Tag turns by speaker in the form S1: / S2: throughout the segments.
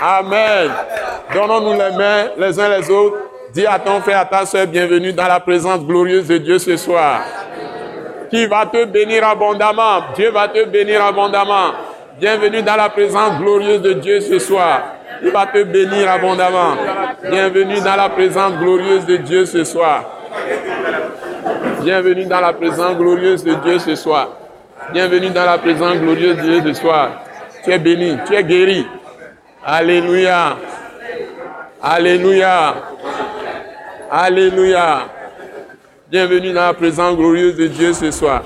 S1: Amen. Donnons-nous les mains les uns les autres. Dis à ton frère, à ta soeur, bienvenue dans la présence glorieuse de Dieu ce soir. Qui va te bénir abondamment. Dieu va te bénir abondamment. Bienvenue dans la présence glorieuse de Dieu ce soir. Il va te bénir abondamment. Bienvenue dans la présence glorieuse de Dieu ce soir. Bienvenue dans la présence glorieuse de Dieu ce soir. Bienvenue dans la présence glorieuse de Dieu ce soir. Tu es béni, tu es guéri. Alléluia. Alléluia. Alléluia. Bienvenue dans la présence glorieuse de Dieu ce soir.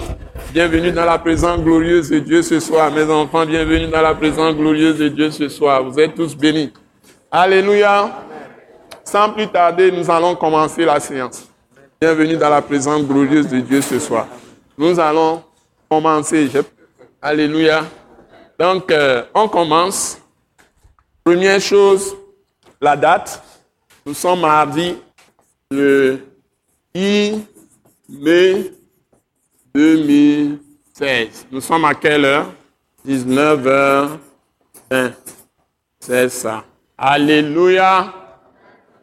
S1: Bienvenue dans la présence glorieuse de Dieu ce soir. Mes enfants, bienvenue dans la présence glorieuse de Dieu ce soir. Vous êtes tous bénis. Alléluia. Sans plus tarder, nous allons commencer la séance. Bienvenue dans la présence glorieuse de Dieu ce soir. Nous allons commencer. Alléluia. Donc, euh, on commence. Première chose, la date. Nous sommes mardi le I mai 2016. Nous sommes à quelle heure? 19h20. C'est ça. Alléluia.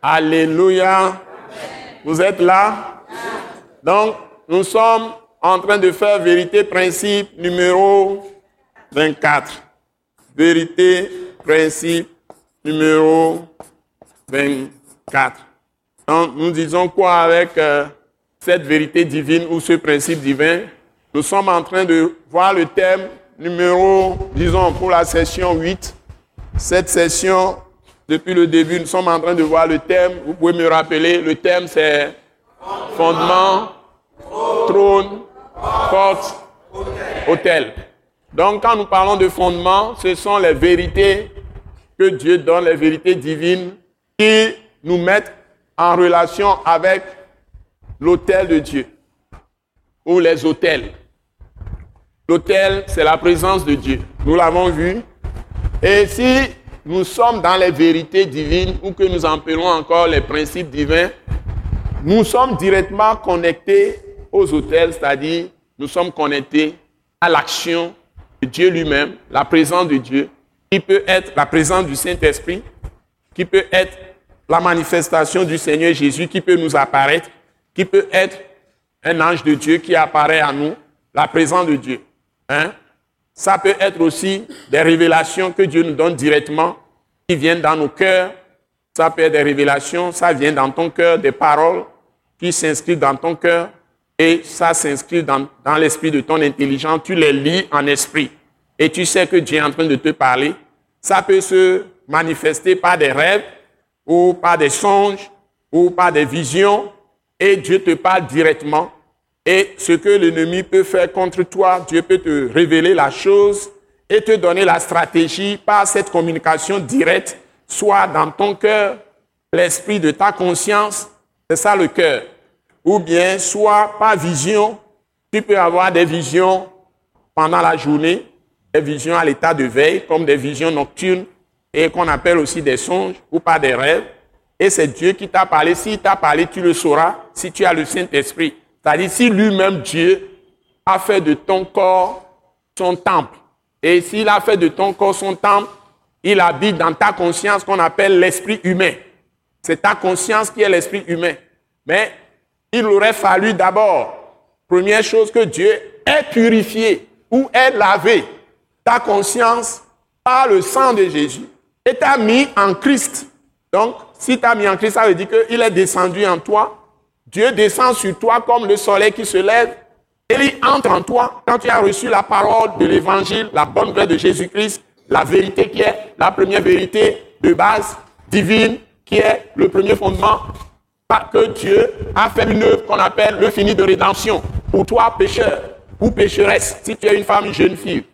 S1: Alléluia. Vous êtes là? Donc, nous sommes en train de faire vérité principe numéro 24. Vérité principe numéro 24. Donc, nous disons quoi avec euh, cette vérité divine ou ce principe divin? Nous sommes en train de voir le thème numéro, disons, pour la session 8. Cette session, depuis le début, nous sommes en train de voir le thème. Vous pouvez me rappeler, le thème c'est fondement, trône, porte, hôtel. Donc, quand nous parlons de fondement, ce sont les vérités que Dieu donne, les vérités divines qui nous mettent en relation avec l'autel de Dieu ou les autels. L'autel, c'est la présence de Dieu. Nous l'avons vu. Et si nous sommes dans les vérités divines ou que nous appelons encore les principes divins, nous sommes directement connectés aux autels, c'est-à-dire nous sommes connectés à l'action de Dieu lui-même, la présence de Dieu, qui peut être la présence du Saint-Esprit, qui peut être la manifestation du Seigneur Jésus qui peut nous apparaître, qui peut être un ange de Dieu qui apparaît à nous, la présence de Dieu. Hein? Ça peut être aussi des révélations que Dieu nous donne directement, qui viennent dans nos cœurs. Ça peut être des révélations, ça vient dans ton cœur, des paroles qui s'inscrivent dans ton cœur et ça s'inscrit dans, dans l'esprit de ton intelligence. Tu les lis en esprit et tu sais que Dieu est en train de te parler. Ça peut se manifester par des rêves, ou par des songes, ou par des visions, et Dieu te parle directement. Et ce que l'ennemi peut faire contre toi, Dieu peut te révéler la chose et te donner la stratégie par cette communication directe, soit dans ton cœur, l'esprit de ta conscience, c'est ça le cœur, ou bien soit par vision, tu peux avoir des visions pendant la journée, des visions à l'état de veille, comme des visions nocturnes, et qu'on appelle aussi des songes ou pas des rêves. Et c'est Dieu qui t'a parlé. S'il t'a parlé, tu le sauras si tu as le Saint-Esprit. C'est-à-dire si lui-même Dieu a fait de ton corps son temple. Et s'il a fait de ton corps son temple, il habite dans ta conscience qu'on appelle l'esprit humain. C'est ta conscience qui est l'esprit humain. Mais il aurait fallu d'abord, première chose, que Dieu ait purifié ou ait lavé ta conscience par le sang de Jésus et t'a mis en Christ. Donc, si tu as mis en Christ, ça veut dire qu'il est descendu en toi. Dieu descend sur toi comme le soleil qui se lève. Et il entre en toi quand tu as reçu la parole de l'évangile, la bonne nouvelle de Jésus-Christ, la vérité qui est la première vérité de base divine, qui est le premier fondement, que Dieu a fait une œuvre qu'on appelle le fini de rédemption. Pour toi, pécheur ou pécheresse, si tu es une femme, une jeune fille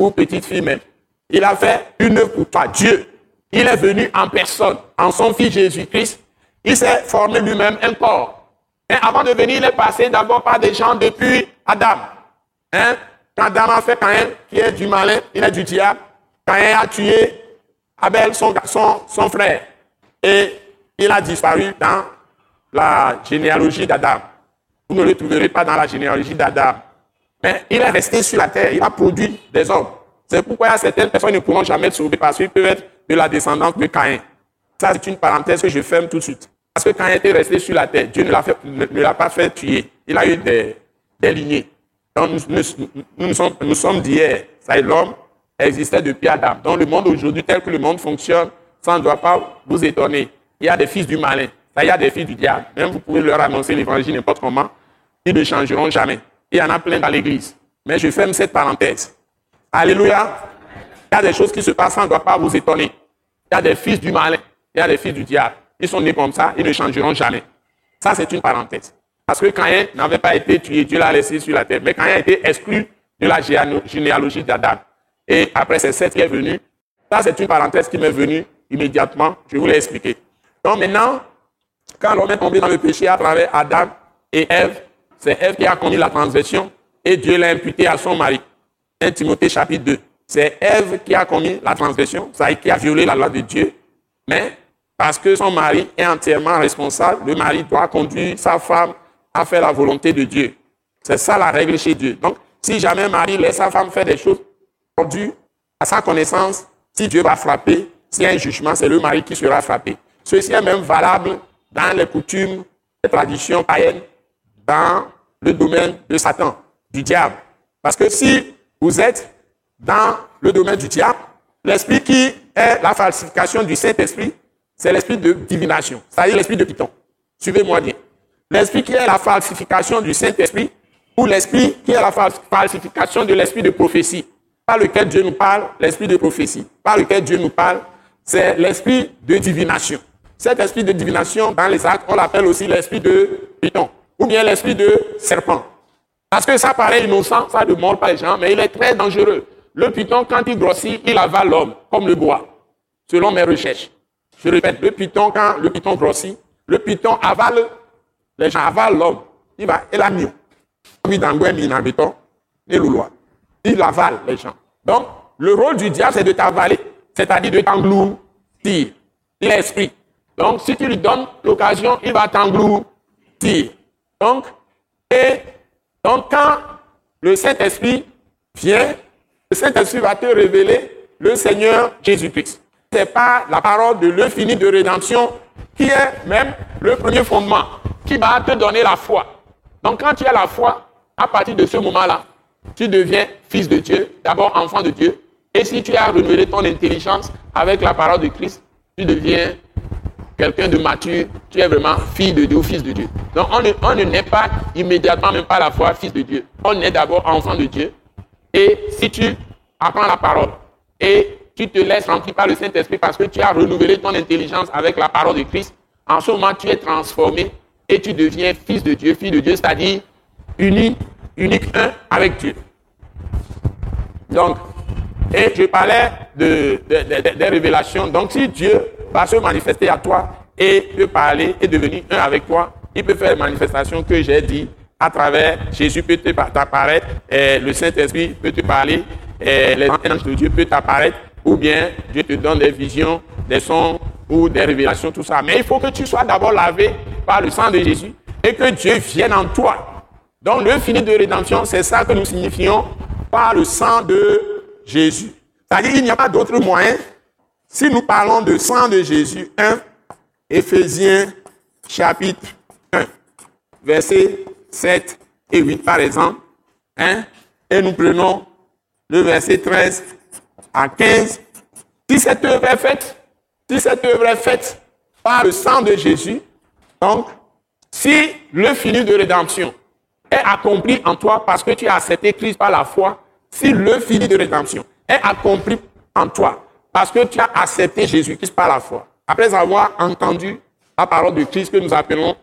S1: ou petite fille même, il a fait une œuvre pour toi. Dieu il est venu en personne, en son Fils Jésus-Christ. Il s'est formé lui-même un corps. Mais avant de venir, il est passé d'abord par des gens depuis Adam. Hein? Quand Adam a fait Caïn, qui est du malin, il est du diable, Caïn a tué Abel, son, son, son frère. Et il a disparu dans la généalogie d'Adam. Vous ne le trouverez pas dans la généalogie d'Adam. Mais il est resté sur la terre, il a produit des hommes. C'est pourquoi certaines personnes ne pourront jamais être sauvées parce qu'ils peuvent être de la descendance de Caïn. Ça, c'est une parenthèse que je ferme tout de suite. Parce que Caïn était resté sur la terre, Dieu ne l'a pas fait tuer. Il a eu des, lignées. Donc, nous, sommes, d'hier. Ça l'homme existait depuis Adam. Dans le monde aujourd'hui, tel que le monde fonctionne, ça ne doit pas vous étonner. Il y a des fils du malin. Ça, il y a des fils du diable. Même vous pouvez leur annoncer l'évangile n'importe comment. Ils ne changeront jamais. Il y en a plein dans l'église. Mais je ferme cette parenthèse. Alléluia. Il y a des choses qui se passent, ça ne doit pas vous étonner. Il y a des fils du malin, il y a des fils du diable. Ils sont nés comme ça, ils ne changeront jamais. Ça, c'est une parenthèse. Parce que Caïn n'avait pas été tué, Dieu l'a laissé sur la terre. Mais Caïn a été exclu de la généalogie d'Adam. Et après, c'est Seth qui est venu. Ça, c'est une parenthèse qui m'est venue immédiatement. Je vous l'ai expliqué. Donc maintenant, quand l'homme est tombé dans le péché à travers Adam et Ève, c'est Ève qui a commis la transgression et Dieu l'a imputé à son mari. 1 Timothée chapitre 2. C'est Ève qui a commis la transgression, ça qui a violé la loi de Dieu. Mais parce que son mari est entièrement responsable, le mari doit conduire sa femme à faire la volonté de Dieu. C'est ça la règle chez Dieu. Donc, si jamais un mari laisse sa femme faire des choses perdues à sa connaissance, si Dieu va frapper, s'il y a un jugement, c'est le mari qui sera frappé. Ceci est même valable dans les coutumes, les traditions païennes, dans le domaine de Satan, du diable. Parce que si vous êtes dans le domaine du diable. L'esprit qui est la falsification du Saint-Esprit, c'est l'esprit de divination, c'est-à-dire l'esprit de Python. Suivez-moi bien. L'esprit qui est la falsification du Saint-Esprit, ou l'esprit qui est la falsification de l'esprit de prophétie, par lequel Dieu nous parle, l'esprit de prophétie, par lequel Dieu nous parle, c'est l'esprit de divination. Cet esprit de divination, dans les actes, on l'appelle aussi l'esprit de Python, ou bien l'esprit de serpent. Parce que ça paraît innocent, ça ne mord pas les gens, mais il est très dangereux. Le python, quand il grossit, il avale l'homme, comme le bois, selon mes recherches. Je répète, le python, quand le python grossit, le python avale, les gens avalent l'homme. Il va, il a. Il avale les gens. Donc, le rôle du diable, c'est de t'avaler, c'est-à-dire de t'engloutir. Il est esprit. Donc, si tu lui donnes l'occasion, il va t'engloutir. Donc, et quand le Saint-Esprit vient, le Saint-Esprit va te révéler le Seigneur Jésus-Christ. Ce n'est pas la parole de l'infini de rédemption qui est même le premier fondement, qui va te donner la foi. Donc quand tu as la foi, à partir de ce moment-là, tu deviens fils de Dieu, d'abord enfant de Dieu. Et si tu as renouvelé ton intelligence avec la parole de Christ, tu deviens quelqu'un de mature, tu es vraiment fille de Dieu ou fils de Dieu. Donc on ne, on ne naît pas immédiatement, même pas la foi, fils de Dieu. On naît d'abord enfant de Dieu. Et si tu apprends la parole et tu te laisses remplir par le Saint-Esprit parce que tu as renouvelé ton intelligence avec la parole de Christ, en ce moment tu es transformé et tu deviens fils de Dieu, fille de Dieu, c'est-à-dire uni, unique un avec Dieu. Donc, et je parlais de, des révélations. Donc, si Dieu va se manifester à toi et peut parler et devenir un avec toi. Il peut faire les manifestations que j'ai dit à travers Jésus peut t'apparaître, le Saint-Esprit peut te parler, les anges de Dieu peuvent t'apparaître, ou bien Dieu te donne des visions, des sons ou des révélations, tout ça. Mais il faut que tu sois d'abord lavé par le sang de Jésus et que Dieu vienne en toi. Donc le fini de rédemption, c'est ça que nous signifions par le sang de Jésus. C'est-à-dire qu'il n'y a pas d'autre moyen si nous parlons de sang de Jésus, 1, Éphésiens chapitre 1, versets 7 et 8 par exemple, et nous prenons le verset 13 à 15. Si cette œuvre est faite, si cette œuvre est faite par le sang de Jésus, donc, si le fini de rédemption est accompli en toi parce que tu as accepté Christ par la foi, si le fini de rédemption est accompli en toi parce que tu as accepté Jésus-Christ par la foi. Après avoir entendu la parole de Christ que nous appelons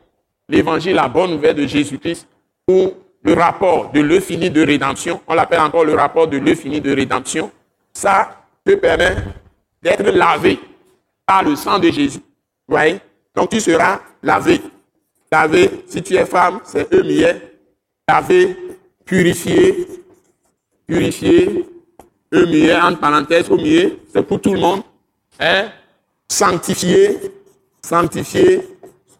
S1: l'évangile, la bonne nouvelle de Jésus-Christ, ou le rapport de l'euphilie de rédemption, on l'appelle encore le rapport de l'euphilie de rédemption, ça te permet d'être lavé par le sang de Jésus. Voyez? Donc tu seras lavé. Lavé, si tu es femme, c'est eux Lavé, purifié, purifié, eux entre parenthèses, au c'est pour tout le monde. Hein? Sanctifié, sanctifié,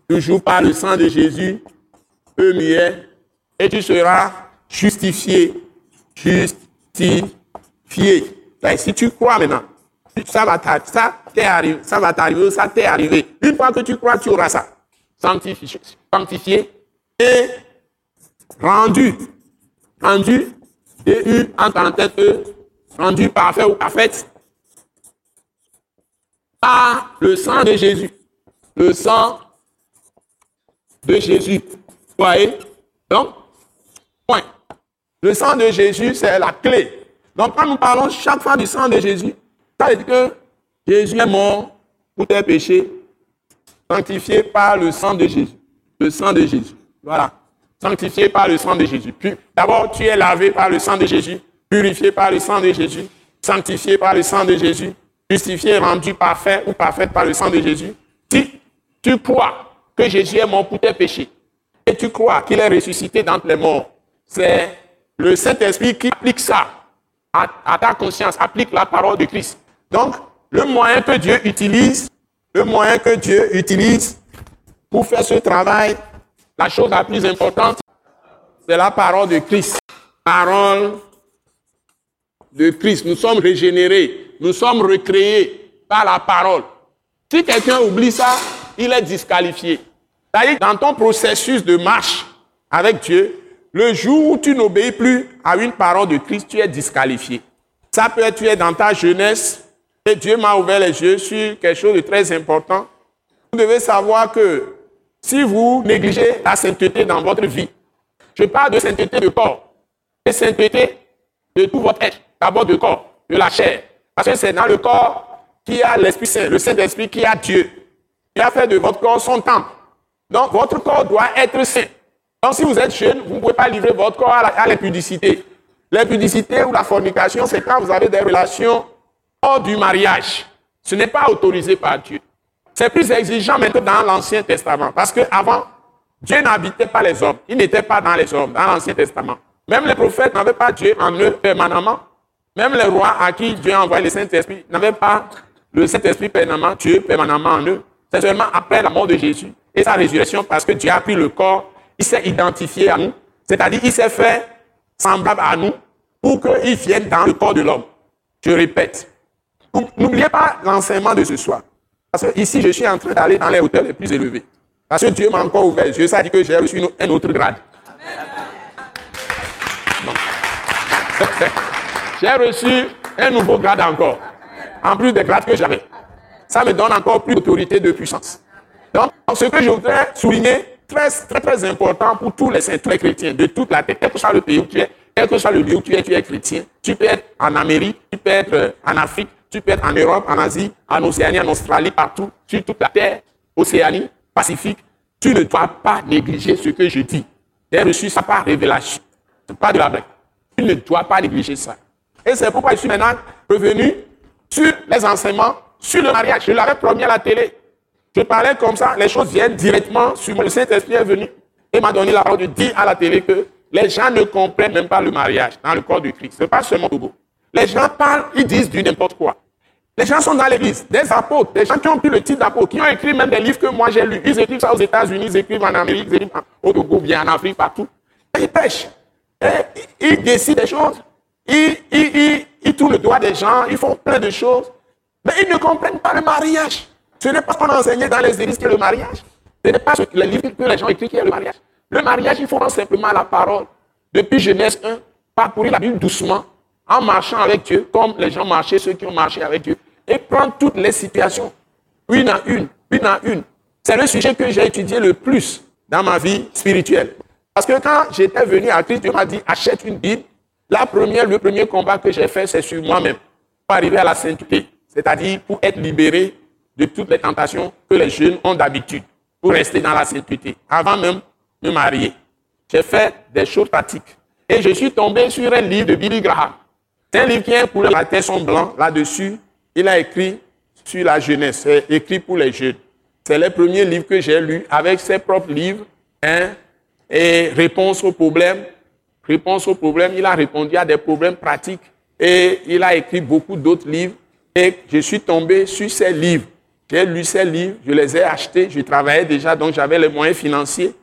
S1: toujours par le sang de Jésus, eux et tu seras justifié, justifié. si tu crois maintenant, ça va t'arriver, ça va t'arriver, ça t'est arrivé. Une fois que tu crois, tu auras ça. Sanctifié, sanctifié et rendu, rendu, et eu en parenthèse, e, rendu parfait ou parfaite par le sang de Jésus. Le sang de Jésus. Vous voyez? Donc, point. Le sang de Jésus, c'est la clé. Donc, quand nous parlons chaque fois du sang de Jésus, ça veut dire que Jésus est mort pour tes péchés, sanctifié par le sang de Jésus. Le sang de Jésus. Voilà. Sanctifié par le sang de Jésus. D'abord, tu es lavé par le sang de Jésus, purifié par le sang de Jésus, sanctifié par le sang de Jésus, justifié, rendu parfait ou parfaite par le sang de Jésus. Si tu crois que Jésus est mort pour tes péchés et tu crois qu'il est ressuscité d'entre les morts, c'est le Saint-Esprit qui applique ça à, ta conscience, applique la parole de Christ. Donc, le moyen que Dieu utilise, le moyen que Dieu utilise pour faire ce travail, la chose la plus importante, c'est la parole de Christ. Parole de Christ. Nous sommes régénérés, nous sommes recréés par la parole. Si quelqu'un oublie ça, il est disqualifié. Dans ton processus de marche avec Dieu, le jour où tu n'obéis plus à une parole de Christ, tu es disqualifié. Ça peut être tu es dans ta jeunesse et Dieu m'a ouvert les yeux sur quelque chose de très important. Vous devez savoir que si vous négligez la sainteté dans votre vie, je parle de sainteté de corps, de sainteté de tout votre être, d'abord de corps, de la chair. Parce que c'est dans le corps qui a l'Esprit Saint, le Saint-Esprit qui a Dieu. Il a fait de votre corps son temple. Donc votre corps doit être saint. Donc si vous êtes jeune, vous ne pouvez pas livrer votre corps à l'impudicité. L'impudicité ou la fornication, c'est quand vous avez des relations hors du mariage. Ce n'est pas autorisé par Dieu. C'est plus exigeant maintenant dans l'Ancien Testament. Parce qu'avant, Dieu n'habitait pas les hommes. Il n'était pas dans les hommes, dans l'Ancien Testament. Même les prophètes n'avaient pas Dieu en eux permanemment. Même les rois à qui Dieu a envoyé le Saint-Esprit n'avaient pas le Saint-Esprit permanemment, Dieu permanemment en eux. C'est seulement après la mort de Jésus et sa résurrection parce que Dieu a pris le corps, il s'est identifié à nous, c'est-à-dire il s'est fait semblable à nous pour qu'il vienne dans le corps de l'homme. Je répète. N'oubliez pas l'enseignement de ce soir. Parce que ici, je suis en train d'aller dans les hauteurs les plus élevées. Parce que Dieu m'a encore ouvert les yeux. Ça dit que j'ai reçu un autre grade. J'ai reçu un nouveau grade encore. En plus des grades que j'avais. Ça me donne encore plus d'autorité, de puissance. Donc, ce que je voudrais souligner, très, très, très important pour tous les saints, tous chrétiens de toute la terre, quel que soit le pays où tu es, quel que soit le lieu où tu es, tu es chrétien. Tu peux être en Amérique, tu peux être euh, en Afrique, tu peux être en Europe, en Asie, en Océanie, en Australie, partout, sur toute la terre, Océanie, Pacifique. Tu ne dois pas négliger ce que je dis. J'ai reçu ça par révélation. Ce n'est pas de la blague. Tu ne dois pas négliger ça. Et c'est pourquoi je suis maintenant revenu sur les enseignements, sur le mariage. Je l'avais promis à la télé. Je parlais comme ça, les choses viennent directement sur moi. Le Saint-Esprit est venu et m'a donné la parole de dire à la télé que les gens ne comprennent même pas le mariage dans le corps du Christ. Ce n'est pas seulement Togo. Les gens parlent, ils disent du n'importe quoi. Les gens sont dans l'église, des apôtres, des gens qui ont pris le titre d'apôtre, qui ont écrit même des livres que moi j'ai lus. Ils écrivent ça aux États-Unis, ils écrivent en Amérique, ils écrivent au Togo, bien en Afrique, partout. Et ils pêchent. ils décident des choses. Ils, ils, ils tournent le doigt des gens, ils font plein de choses. Mais ils ne comprennent pas le mariage. Ce n'est pas ce qu'on a enseigné dans les églises qui est le mariage. Ce n'est pas ce que les livres que les gens écrivent qui est le mariage. Le mariage, il faut simplement la parole. Depuis Genèse 1, parcourir la Bible doucement, en marchant avec Dieu, comme les gens marchaient, ceux qui ont marché avec Dieu, et prendre toutes les situations, une à une, une à une. C'est le sujet que j'ai étudié le plus dans ma vie spirituelle. Parce que quand j'étais venu à Christ, Dieu m'a dit, achète une Bible. La première, le premier combat que j'ai fait, c'est sur moi-même, pour arriver à la sainteté, c'est-à-dire pour être libéré de toutes les tentations que les jeunes ont d'habitude, pour rester dans la sainteté, avant même de me marier. J'ai fait des choses pratiques. Et je suis tombé sur un livre de Billy Graham. C'est un livre qui est pour la son blanc. Là-dessus, il a écrit sur la jeunesse, écrit pour les jeunes. C'est le premier livre que j'ai lu avec ses propres livres. Hein, et réponse aux problèmes. Réponse aux problèmes, il a répondu à des problèmes pratiques. Et il a écrit beaucoup d'autres livres. Et je suis tombé sur ces livres. J'ai lu ces livres, je les ai achetés, je travaillais déjà, donc j'avais les moyens financiers.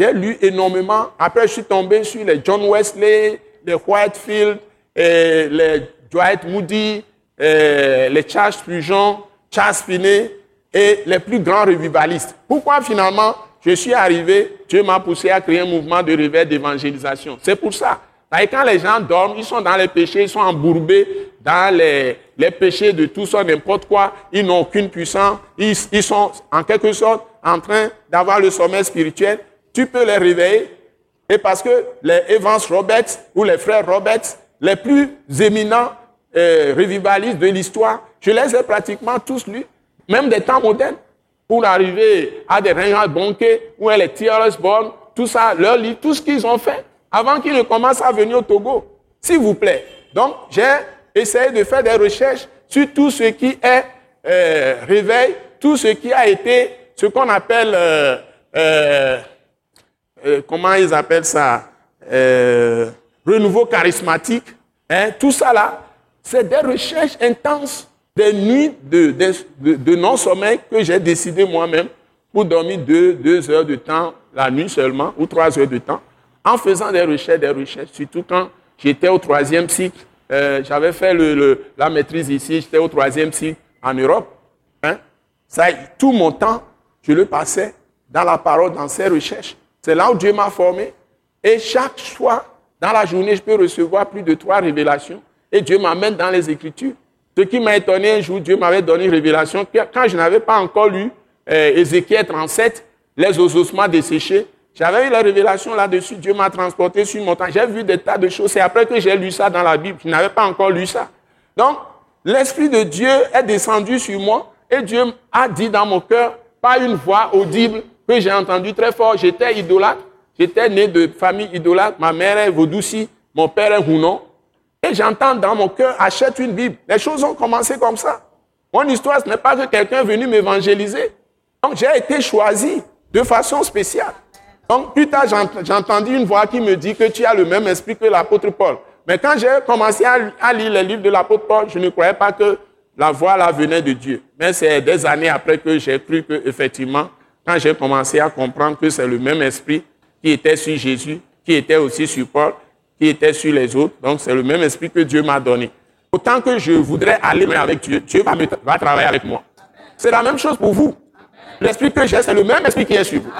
S1: J'ai lu énormément. Après, je suis tombé sur les John Wesley, les Whitefield, les Dwight Moody, les Charles Spurgeon, Charles Finney et les plus grands revivalistes. Pourquoi finalement je suis arrivé, Dieu m'a poussé à créer un mouvement de réveil d'évangélisation. C'est pour ça. Et quand les gens dorment, ils sont dans les péchés, ils sont embourbés dans les, les péchés de tout ça, n'importe quoi. Ils n'ont aucune puissance. Ils, ils, sont en quelque sorte en train d'avoir le sommeil spirituel. Tu peux les réveiller. Et parce que les Evans Roberts ou les frères Roberts, les plus éminents euh, revivalistes de l'histoire, je les ai pratiquement tous lus, même des temps modernes pour arriver à des Reinhard Bonke ou les T.R.S. Born, tout ça, leur livre, tout ce qu'ils ont fait avant qu'ils ne commencent à venir au Togo. S'il vous plaît. Donc, j'ai essayé de faire des recherches sur tout ce qui est euh, réveil, tout ce qui a été ce qu'on appelle, euh, euh, comment ils appellent ça, renouveau charismatique. Hein, tout ça là, c'est des recherches intenses des nuits de, non-sommeil que j'ai décidé moi-même pour dormir deux, heures de temps la nuit seulement, ou trois heures de temps, en faisant des recherches, des recherches, surtout quand j'étais au troisième cycle. Euh, J'avais fait la maîtrise ici, j'étais au troisième cycle en Europe. Hein. Ça, tout mon temps, je le passais dans la parole, dans ces recherches. C'est là où Dieu m'a formé. Et chaque soir, dans la journée, je peux recevoir plus de trois révélations. Et Dieu m'amène dans les Écritures. Ce qui m'a étonné un jour, Dieu m'avait donné une révélation quand je n'avais pas encore lu euh, Ézéchiel 37, les ossements desséchés. J'avais eu la révélation là-dessus. Dieu m'a transporté sur une montagne. J'ai vu des tas de choses. C'est après que j'ai lu ça dans la Bible. Je n'avais pas encore lu ça. Donc, l'Esprit de Dieu est descendu sur moi et Dieu a dit dans mon cœur, par une voix audible que j'ai entendue très fort, j'étais idolâtre. J'étais né de famille idolâtre. Ma mère est Vaudoussi, mon père est Hounon. Et j'entends dans mon cœur, achète une Bible. Les choses ont commencé comme ça. Mon histoire, ce n'est pas que quelqu'un est venu m'évangéliser. Donc j'ai été choisi de façon spéciale. Donc plus tard, j'ai entendu une voix qui me dit que tu as le même esprit que l'apôtre Paul. Mais quand j'ai commencé à, lire les livres de l'apôtre Paul, je ne croyais pas que la voix là venait de Dieu. Mais c'est des années après que j'ai cru que effectivement, quand j'ai commencé à comprendre que c'est le même esprit qui était sur Jésus, qui était aussi sur Paul, qui était sur les autres. Donc, c'est le même esprit que Dieu m'a donné. Autant que je voudrais aller avec Dieu, Dieu va, va travailler avec moi. C'est la même chose pour vous. L'esprit que j'ai, c'est le même esprit qui est sur vous.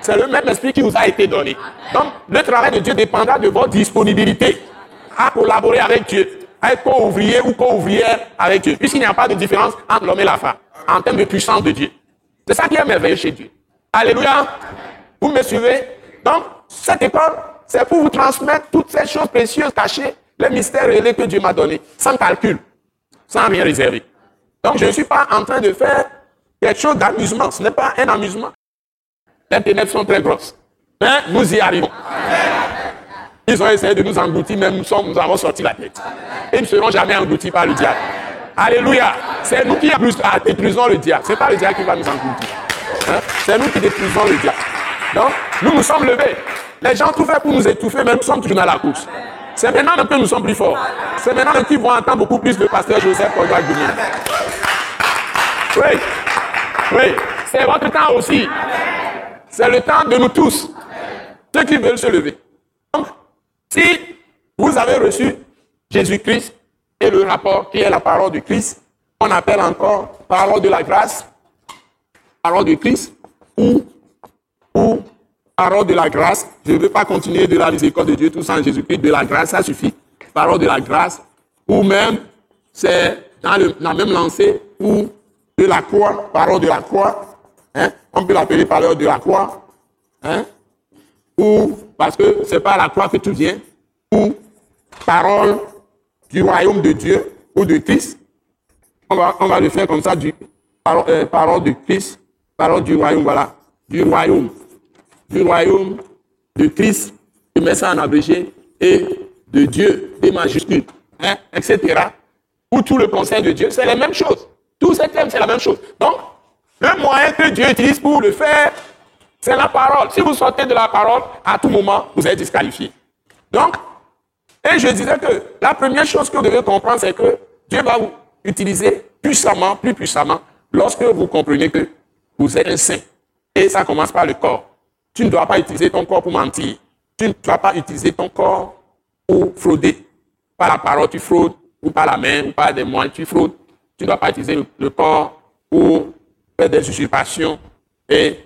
S1: C'est le même esprit qui vous a été donné. Donc, le travail de Dieu dépendra de votre disponibilité à collaborer avec Dieu, à être co-ouvrier ou co-ouvrière avec Dieu, puisqu'il n'y a pas de différence entre l'homme et la femme en termes de puissance de Dieu. C'est ça qui est merveilleux chez Dieu. Alléluia. Vous me suivez? Donc, cette école, c'est pour vous transmettre toutes ces choses précieuses cachées, les mystères révélés que Dieu m'a donnés, sans calcul, sans rien réserver. Donc je ne suis pas en train de faire quelque chose d'amusement. Ce n'est pas un amusement. Les ténèbres sont très grosses. Mais nous y arrivons. Ils ont essayé de nous engloutir, mais nous, sommes, nous avons sorti la tête. Ils ne seront jamais engloutis par le diable. Alléluia. C'est nous qui détruisons le diable. Ce n'est pas le diable qui va nous engloutir. Hein? C'est nous qui détruisons le diable. Donc, nous nous sommes levés. Les gens tout fait pour nous étouffer, mais nous sommes toujours dans la course. C'est maintenant que nous sommes plus forts. C'est maintenant qu'ils vont entendre beaucoup plus le pasteur Joseph Kodouak Oui, oui, c'est votre temps aussi. C'est le temps de nous tous, ceux qui veulent se lever. Donc, si vous avez reçu Jésus-Christ et le rapport qui est la parole du Christ, on appelle encore parole de la grâce, parole du Christ, ou, parole de la grâce. Je ne veux pas continuer de la miséricorde de Dieu tout sans Jésus-Christ. De la grâce, ça suffit. Parole de la grâce. Ou même, c'est dans la même lancée, ou de la croix, parole de la croix. Hein? On peut l'appeler parole de la croix. Hein? Ou, parce que c'est pas la croix que tout vient. Ou parole du royaume de Dieu ou de Christ. On va, on va le faire comme ça, du, parole, euh, parole de Christ, parole du royaume, voilà, du royaume du royaume de Christ, je mets ça en abrégé, et de Dieu, des majuscules, hein, etc. Ou tout le conseil de Dieu, c'est la même chose. Tous ces thèmes, c'est la même chose. Donc, le moyen que Dieu utilise pour le faire, c'est la parole. Si vous sortez de la parole, à tout moment, vous êtes disqualifié. Donc, et je disais que la première chose que vous devez comprendre, c'est que Dieu va vous utiliser puissamment, plus puissamment, lorsque vous comprenez que vous êtes un saint. Et ça commence par le corps. Tu ne dois pas utiliser ton corps pour mentir. Tu ne dois pas utiliser ton corps pour frauder. Par la parole, tu fraudes, ou par la main, ou par des moyens, tu fraudes. Tu ne dois pas utiliser le, corps pour faire des usurpations et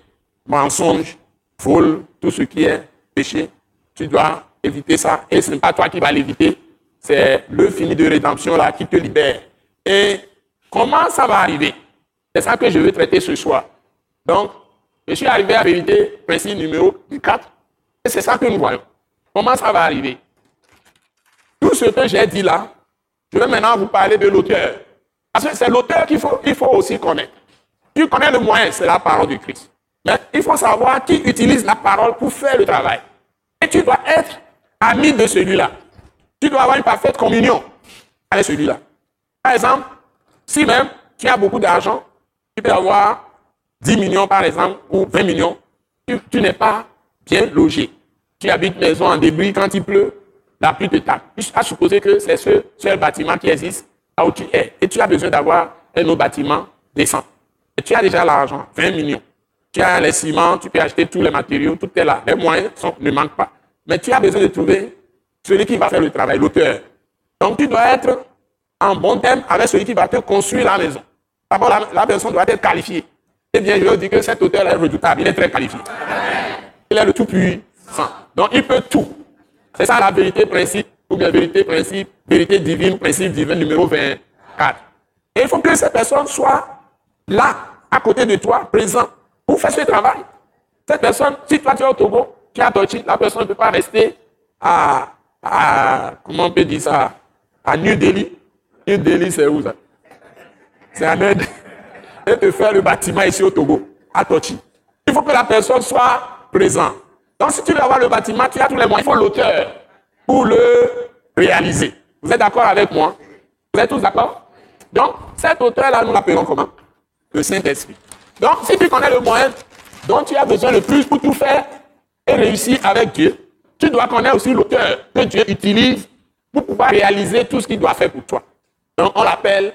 S1: mensonges, vol, tout ce qui est péché. Tu dois éviter ça. Et ce n'est pas toi qui vas l'éviter, c'est le fini de rédemption là qui te libère. Et comment ça va arriver? C'est ça que je veux traiter ce soir. Donc, je suis arrivé à vérité, principe numéro 4, et c'est ça que nous voyons. Comment ça va arriver? Tout ce que j'ai dit là, je vais maintenant vous parler de l'auteur. Parce que c'est l'auteur qu'il faut, faut aussi connaître. Tu connais le moyen, c'est la parole du Christ. Mais il faut savoir qui utilise la parole pour faire le travail. Et tu dois être ami de celui-là. Tu dois avoir une parfaite communion avec celui-là. Par exemple, si même tu as beaucoup d'argent, tu peux avoir 10 millions par exemple, ou 20 millions, tu, n'es pas bien logé. Tu habites maison en débris, quand il pleut, la pluie te tape. Tu as supposé que c'est ce seul bâtiment qui existe là où tu es. Et tu as besoin d'avoir un autre bâtiment décent. Et tu as déjà l'argent, 20 millions. Tu as les ciments, tu peux acheter tous les matériaux, tout est là. Les moyens ne manquent pas. Mais tu as besoin de trouver celui qui va faire le travail, l'auteur. Donc tu dois être en bon terme avec celui qui va te construire la maison. D'abord, la, personne doit être qualifiée. Eh bien, je veux dire que cet auteur est redoutable, il est très qualifié. Il est le tout puissant. Donc, il peut tout. C'est ça la vérité principe, ou bien vérité principe, vérité divine, principe divin numéro 24. Et il faut que cette personne soit là, à côté de toi, présent, pour faire ce travail. Cette personne, si toi tu es au Togo, tu as torché, la personne ne peut pas rester à, à, comment on peut dire ça, à New Delhi. New Delhi, c'est où ça? C'est à Inde et de faire le bâtiment ici au Togo, à Tochi. Il faut que la personne soit présente. Donc, si tu veux avoir le bâtiment, tu as tous les moyens. Il faut l'auteur pour le réaliser. Vous êtes d'accord avec moi? Vous êtes tous d'accord? Donc, cet auteur-là, nous l'appelons comment? Le Saint-Esprit. Donc, si tu connais le moyen dont tu as besoin le plus pour tout faire et réussir avec Dieu, tu dois connaître aussi l'auteur que Dieu utilise pour pouvoir réaliser tout ce qu'il doit faire pour toi. Donc, on l'appelle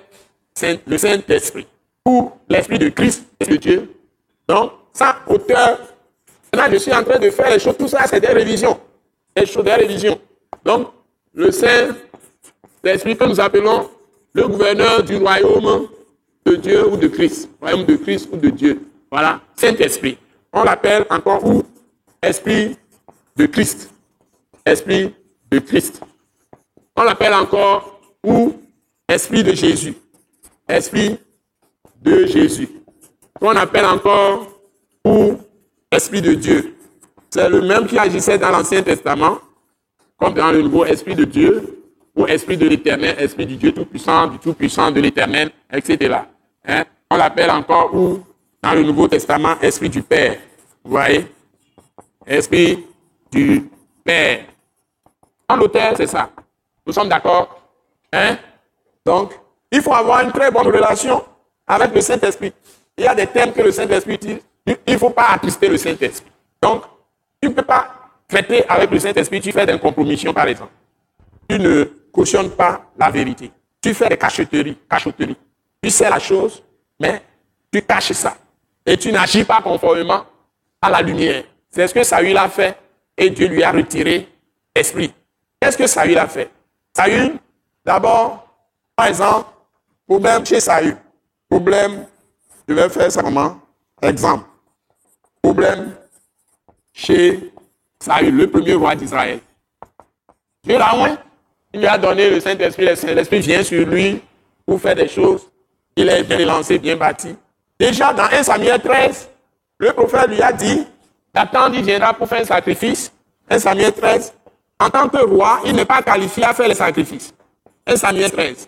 S1: le Saint-Esprit l'Esprit de Christ, de Dieu. Donc, ça, auteur. Là, je suis en train de faire les choses. Tout ça, c'est des révisions. Des choses, des révisions. Donc, le Saint, l'Esprit que nous appelons le gouverneur du royaume de Dieu ou de Christ. Royaume de Christ ou de Dieu. Voilà, Saint-Esprit. On l'appelle encore où? Esprit de Christ. Esprit de Christ. On l'appelle encore ou Esprit de Jésus. Esprit Jésus, qu'on appelle encore ou Esprit de Dieu. C'est le même qui agissait dans l'Ancien Testament, comme dans le Nouveau Esprit de Dieu, ou Esprit de l'Éternel, Esprit du Dieu Tout-Puissant, du Tout-Puissant, de l'Éternel, etc. Hein? On l'appelle encore ou dans le Nouveau Testament, Esprit du Père. Vous voyez? Esprit du Père. En l'auteur, c'est ça. Nous sommes d'accord? Hein? Donc, il faut avoir une très bonne relation avec le Saint-Esprit. Il y a des thèmes que le Saint-Esprit utilise. Il ne faut pas attrister le Saint-Esprit. Donc, tu ne peux pas traiter avec le Saint-Esprit, tu fais des compromissions, par exemple. Tu ne cautionnes pas la vérité. Tu fais des cachotteries, cachotteries. Tu sais la chose, mais tu caches ça. Et tu n'agis pas conformément à la lumière. C'est ce que Saül a fait et Dieu lui a retiré l'esprit. Qu'est-ce que Saül a fait? Saül, d'abord, par exemple, problème chez Saül. Problème, je vais faire comment? Exemple. Problème chez Saül, le premier roi d'Israël. Dieu l'a oint. Il lui a donné le Saint-Esprit. L'Esprit vient sur lui pour faire des choses. Il est bien lancé, bien bâti. Déjà, dans 1 Samuel 13, le prophète lui a dit, Nathan il viendra pour faire un sacrifice. 1 Samuel 13. En tant que roi, il n'est pas qualifié à faire le sacrifice. 1 Samuel 13.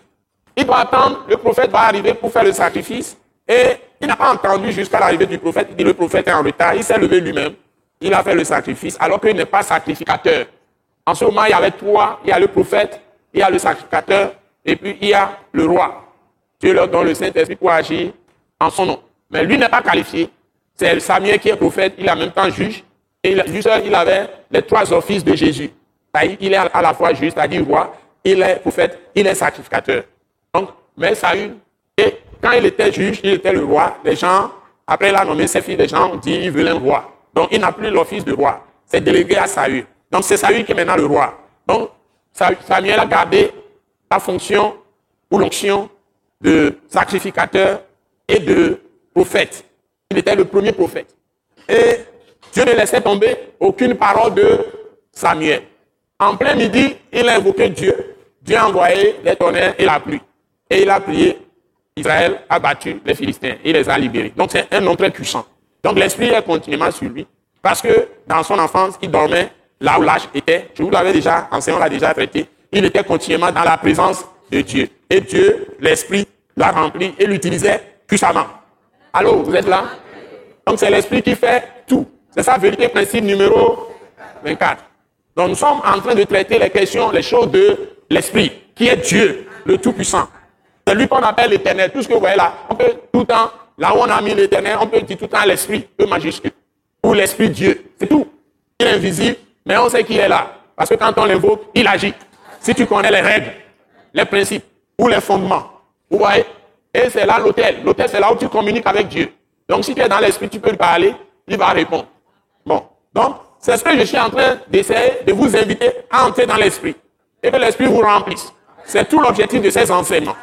S1: Il doit attendre, le prophète va arriver pour faire le sacrifice. Et il n'a pas entendu jusqu'à l'arrivée du prophète. Il dit le prophète est en retard. Il s'est levé lui-même. Il a fait le sacrifice alors qu'il n'est pas sacrificateur. En ce moment, il y avait trois. Il y a le prophète, il y a le sacrificateur et puis il y a le roi. Dieu leur donne le Saint-Esprit pour agir en son nom. Mais lui n'est pas qualifié. C'est Samuel qui est prophète, il est en même temps juge. Et juste, il avait les trois offices de Jésus. Il est à la fois juge, c'est-à-dire roi, il est prophète, il est sacrificateur. Donc, mais Saül, et quand il était juge, il était le roi. Les gens, après il a nommé ses filles, les gens ont dit il veut un roi. Donc, il n'a plus l'office de roi. C'est délégué à Saül. Donc, c'est Saül qui est maintenant le roi. Donc, Samuel a gardé la fonction ou l'onction de sacrificateur et de prophète. Il était le premier prophète. Et Dieu ne laissait tomber aucune parole de Samuel. En plein midi, il a invoqué Dieu. Dieu a envoyé les tonnerres et la pluie. Et il a prié. Israël a battu les Philistins. Il les a libérés. Donc c'est un homme très puissant. Donc l'esprit est continuellement sur lui. Parce que dans son enfance, il dormait là où l'âge était. Je vous l'avais déjà enseigné, on l'a déjà traité. Il était continuellement dans la présence de Dieu. Et Dieu, l'esprit, l'a rempli et l'utilisait puissamment. Allô, vous êtes là? Donc c'est l'esprit qui fait tout. C'est ça, vérité, principe numéro 24. Donc nous sommes en train de traiter les questions, les choses de l'esprit, qui est Dieu, le Tout-Puissant. C'est lui qu'on appelle l'éternel. Tout ce que vous voyez là, on peut tout le temps, là où on a mis l'éternel, on peut dire tout le temps l'esprit, le majuscule. Ou l'esprit Dieu. C'est tout. Il est invisible, mais on sait qu'il est là. Parce que quand on l'invoque, il agit. Si tu connais les règles, les principes ou les fondements, vous voyez, et c'est là l'hôtel. L'hôtel, c'est là où tu communiques avec Dieu. Donc si tu es dans l'esprit, tu peux lui parler, il va répondre. Bon, donc c'est ce que je suis en train d'essayer de vous inviter à entrer dans l'esprit et que l'esprit vous remplisse. C'est tout l'objectif de ces enseignements.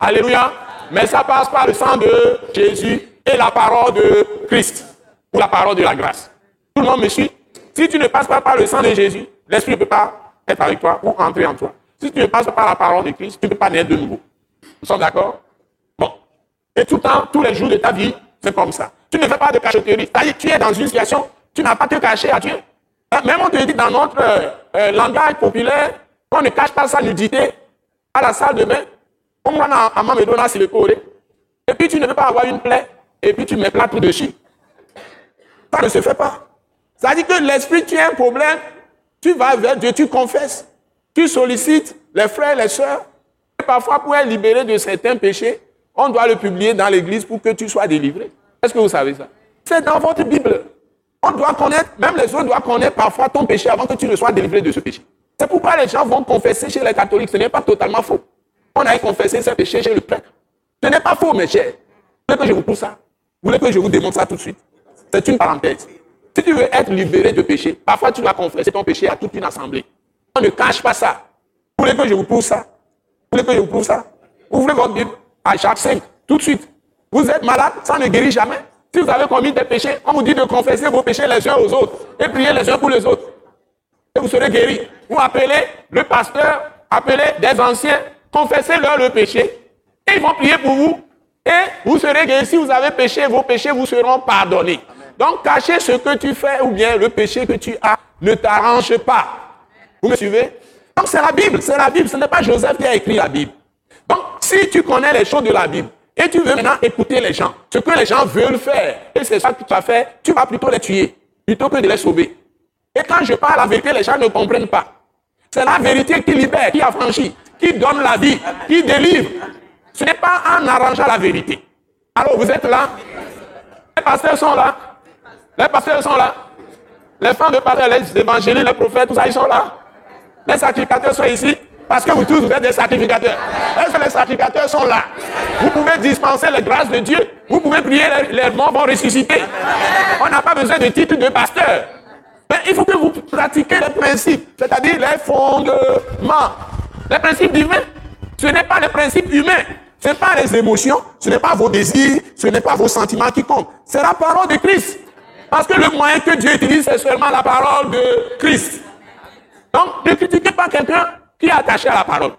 S1: Alléluia. Mais ça passe par le sang de Jésus et la parole de Christ ou la parole de la grâce. Tout le monde me suit? Si tu ne passes pas par le sang de Jésus, l'esprit ne peut pas être avec toi ou entrer en toi. Si tu ne passes pas par la parole de Christ, tu ne peux pas naître de nouveau. Nous sommes d'accord? Bon. Et tout le temps, tous les jours de ta vie, c'est comme ça. Tu ne fais pas de cachotterie. C'est-à-dire tu es dans une situation, tu n'as pas te cacher à Dieu. Hein, même on te dit dans notre euh, euh, langage populaire, on ne cache pas sa nudité à la salle de bain. On va à c'est le coré. Et puis tu ne peux pas avoir une plaie, et puis tu mets plat tout dessus. Ça ne se fait pas. Ça dit que l'esprit, tu as un problème, tu vas vers Dieu, tu confesses, tu sollicites les frères, les sœurs. Et parfois, pour être libéré de certains péchés, on doit le publier dans l'église pour que tu sois délivré. Est-ce que vous savez ça? C'est dans votre Bible. On doit connaître, même les autres doivent connaître parfois ton péché avant que tu ne sois délivré de ce péché. C'est pourquoi les gens vont confesser chez les catholiques. Ce n'est pas totalement faux. On a confessé ce péché chez le prêtre. Ce n'est pas faux, mes chers. Vous voulez que je vous pousse ça Vous voulez que je vous démontre ça tout de suite? C'est une parenthèse. Si tu veux être libéré de péché, parfois tu dois confesser ton péché à toute une assemblée. On ne cache pas ça. Vous voulez que je vous pousse ça? Vous voulez que je vous pousse ça? Ouvrez votre Bible? À Jacques 5, tout de suite. Vous êtes malade, ça ne guérit jamais. Si vous avez commis des péchés, on vous dit de confesser vos péchés les uns aux autres et prier les uns pour les autres. Et vous serez guéris. Vous appelez le pasteur, appelez des anciens, confessez-leur le péché et ils vont prier pour vous et vous serez guéris. Si vous avez péché, vos péchés vous seront pardonnés. Donc, cacher ce que tu fais ou bien le péché que tu as ne t'arrange pas. Vous me suivez? Donc, c'est la Bible, c'est la Bible. Ce n'est pas Joseph qui a écrit la Bible. Donc, si tu connais les choses de la Bible, et tu veux maintenant écouter les gens, ce que les gens veulent faire, et c'est ça que tu as fait, tu vas plutôt les tuer, plutôt que de les sauver. Et quand je parle la vérité, les gens ne comprennent pas. C'est la vérité qui libère, qui affranchit, qui donne la vie, qui délivre. Ce n'est pas en arrangeant la vérité. Alors vous êtes là Les pasteurs sont là Les pasteurs sont là Les femmes de pasteurs, les évangélistes, les prophètes, tout ça, ils sont là Les sacrificateurs sont ici parce que vous tous, vous êtes des sacrificateurs. Est-ce que les sacrificateurs sont là? Vous pouvez dispenser les grâces de Dieu. Vous pouvez prier, les, morts vont ressusciter. On n'a pas besoin de titre de pasteur. Mais il faut que vous pratiquiez les principes, c'est-à-dire les fondements. Les principes divins, ce n'est pas les principes humains. Ce n'est pas les émotions, ce n'est pas vos désirs, ce n'est pas vos sentiments qui comptent. C'est la parole de Christ. Parce que le moyen que Dieu utilise, c'est seulement la parole de Christ. Donc, ne critiquez pas quelqu'un qui est attaché à la parole.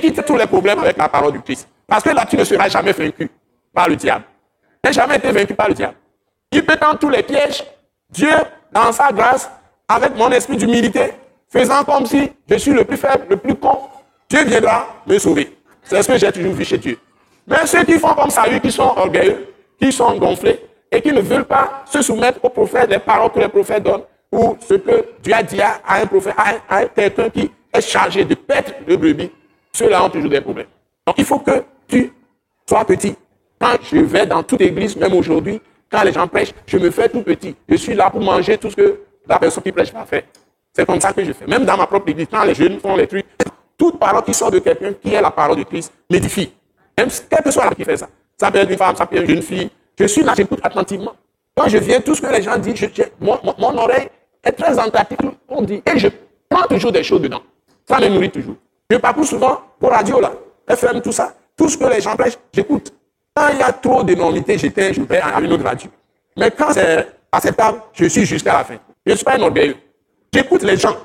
S1: Quitte tous les problèmes avec la parole du Christ. Parce que là, tu ne seras jamais vaincu par le diable. Tu n'as jamais été vaincu par le diable. Il peut tendre tous les pièges. Dieu, dans sa grâce, avec mon esprit d'humilité, faisant comme si je suis le plus faible, le plus con, Dieu viendra me sauver. C'est ce que j'ai toujours vu chez Dieu. Mais ceux qui font comme ça, qui sont orgueilleux, qui sont gonflés et qui ne veulent pas se soumettre aux prophètes, les paroles que les prophètes donnent, ou ce que Dieu a dit à un prophète, à quelqu'un qui est chargé de pêtre de brebis, ceux-là ont toujours des problèmes. Donc il faut que tu Sois petit. Quand je vais dans toute église, même aujourd'hui, quand les gens prêchent, je me fais tout petit. Je suis là pour manger tout ce que la personne qui prêche va faire. C'est comme ça que je fais. Même dans ma propre église, quand les jeunes font les trucs, toute parole qui sort de quelqu'un qui est la parole de Christ m'édifie. Même que soit la qui fait ça. Ça peut être une femme, ça peut être une fille. Je suis là, j'écoute attentivement. Quand je viens, tout ce que les gens disent, mon, oreille est très attentive. On dit, et je prends toujours des choses dedans. Ça me nourrit toujours. Je parcours souvent pour radio, là, FM, tout ça. Tout ce que les gens prêchent, j'écoute. Quand il y a trop d'énormité, j'étais, je vais à une autre radio. Mais quand c'est acceptable, je suis jusqu'à la fin. Je ne suis pas un orgueilleux. J'écoute les gens.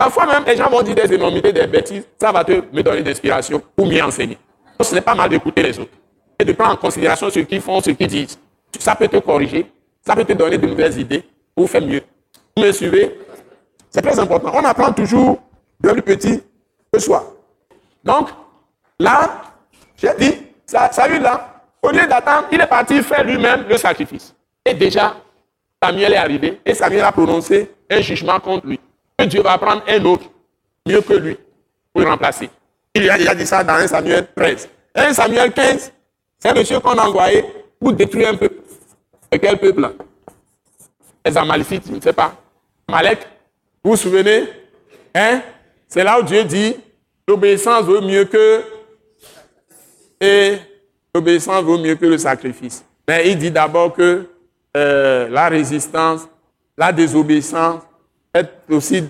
S1: Parfois même, les gens vont dire des énormités, des bêtises. Ça va te me donner d'inspiration pour mieux enseigner. Donc, ce n'est pas mal d'écouter les autres. Et de prendre en considération ce qu'ils font, ce qu'ils disent. Ça peut te corriger. Ça peut te donner de nouvelles idées pour faire mieux. Vous me suivez? C'est très important. On apprend toujours de plus petit que soi. Donc, là, j'ai dit, ça, salut là, au lieu d'attendre, il est parti faire lui-même le sacrifice. Et déjà, Samuel est arrivé et Samuel a prononcé un jugement contre lui. Que Dieu va prendre un autre, mieux que lui, pour le remplacer. Il a déjà dit ça dans 1 Samuel 13. 1 Samuel 15, c'est un monsieur qu'on a envoyé pour détruire un peuple. Quel peuple là? Les Amalicites, je ne sais pas. Malek, vous vous souvenez? Hein? C'est là où Dieu dit l'obéissance vaut mieux que. Et l'obéissance vaut mieux que le sacrifice. Mais il dit d'abord que euh, la résistance, la désobéissance est aussi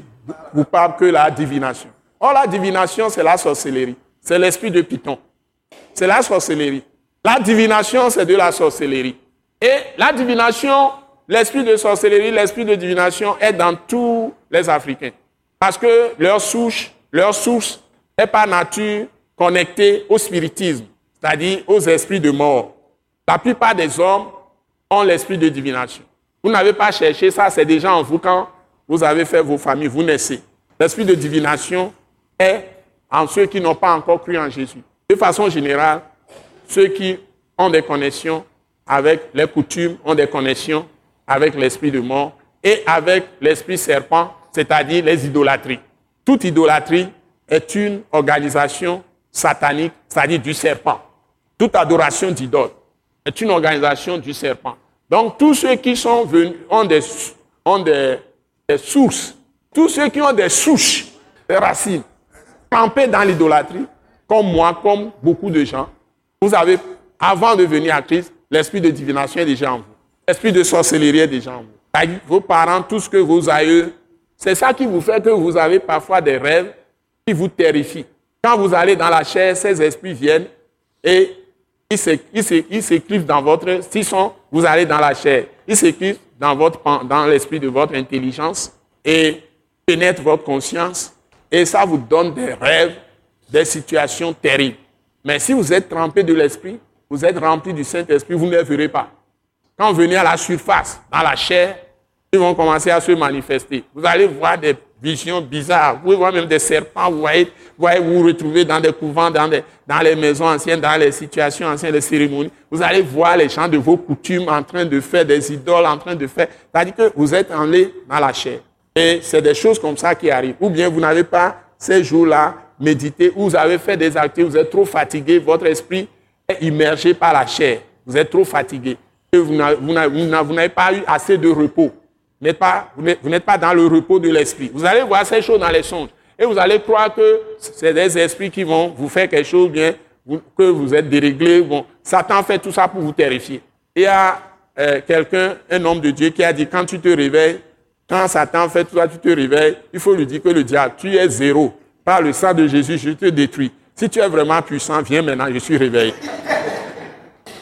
S1: coupable que la divination. Or, la divination, c'est la sorcellerie. C'est l'esprit de Python. C'est la sorcellerie. La divination, c'est de la sorcellerie. Et la divination, l'esprit de sorcellerie, l'esprit de divination est dans tous les Africains. Parce que leur souche, leur source est par nature connectée au spiritisme, c'est-à-dire aux esprits de mort. La plupart des hommes ont l'esprit de divination. Vous n'avez pas cherché ça, c'est déjà en vous quand vous avez fait vos familles, vous naissez. L'esprit de divination est en ceux qui n'ont pas encore cru en Jésus. De façon générale, ceux qui ont des connexions avec les coutumes, ont des connexions avec l'esprit de mort et avec l'esprit serpent, c'est-à-dire les idolâtries. Toute idolâtrie est une organisation satanique, c'est-à-dire du serpent. Toute adoration d'idole est une organisation du serpent. Donc tous ceux qui sont venus ont des, ont des, sources, tous ceux qui ont des souches, des racines, campés dans l'idolâtrie, comme moi, comme beaucoup de gens, vous avez, avant de venir à Christ, l'esprit de divination est déjà en vous. L'esprit de sorcellerie est déjà en vous. Vos parents, tout ce que vos aïeux, c'est ça qui vous fait que vous avez parfois des rêves qui vous terrifient. Quand vous allez dans la chair, ces esprits viennent et ils s'écrivent dans votre, s'ils sont, vous allez dans la chair, ils s'écrivent dans votre, dans l'esprit de votre intelligence et pénètrent votre conscience et ça vous donne des rêves, des situations terribles. Mais si vous êtes trempé de l'esprit, vous êtes rempli du Saint-Esprit, vous ne les verrez pas. Quand vous venez à la surface, dans la chair, ils vont commencer à se manifester. Vous allez voir des visions bizarres. Vous pouvez voir même des serpents. Vous voyez, vous, vous, retrouver dans des couvents, dans, dans les maisons anciennes, dans les situations anciennes, les cérémonies. Vous allez voir les gens de vos coutumes en train de faire des idoles, en train de faire. C'est-à-dire que vous êtes en enlé dans la chair. Et c'est des choses comme ça qui arrivent. Ou bien vous n'avez pas ces jours-là médité, ou vous avez fait des actes, vous êtes trop fatigué, votre esprit est immergé par la chair. Vous êtes trop fatigué. Vous n'avez pas eu assez de repos vous n'êtes pas dans le repos de l'esprit. Vous allez voir ces choses dans les songes. Et vous allez croire que c'est des esprits qui vont vous faire quelque chose bien, que vous êtes déréglé. Satan fait tout ça pour vous terrifier. Il y a euh, quelqu'un, un homme de Dieu, qui a dit quand tu te réveilles, quand Satan fait tout ça, tu te réveilles, il faut lui dire que le diable, tu es zéro. Par le sang de Jésus, je te détruis. Si tu es vraiment puissant, viens maintenant, je suis réveillé.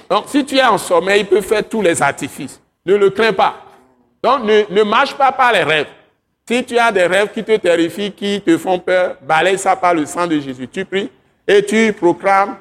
S1: Donc, si tu es en sommeil, il peut faire tous les artifices. Ne le crains pas. Donc ne, marche pas par les rêves. Si tu as des rêves qui te terrifient, qui te font peur, balaye ça par le sang de Jésus. Tu pries et tu proclames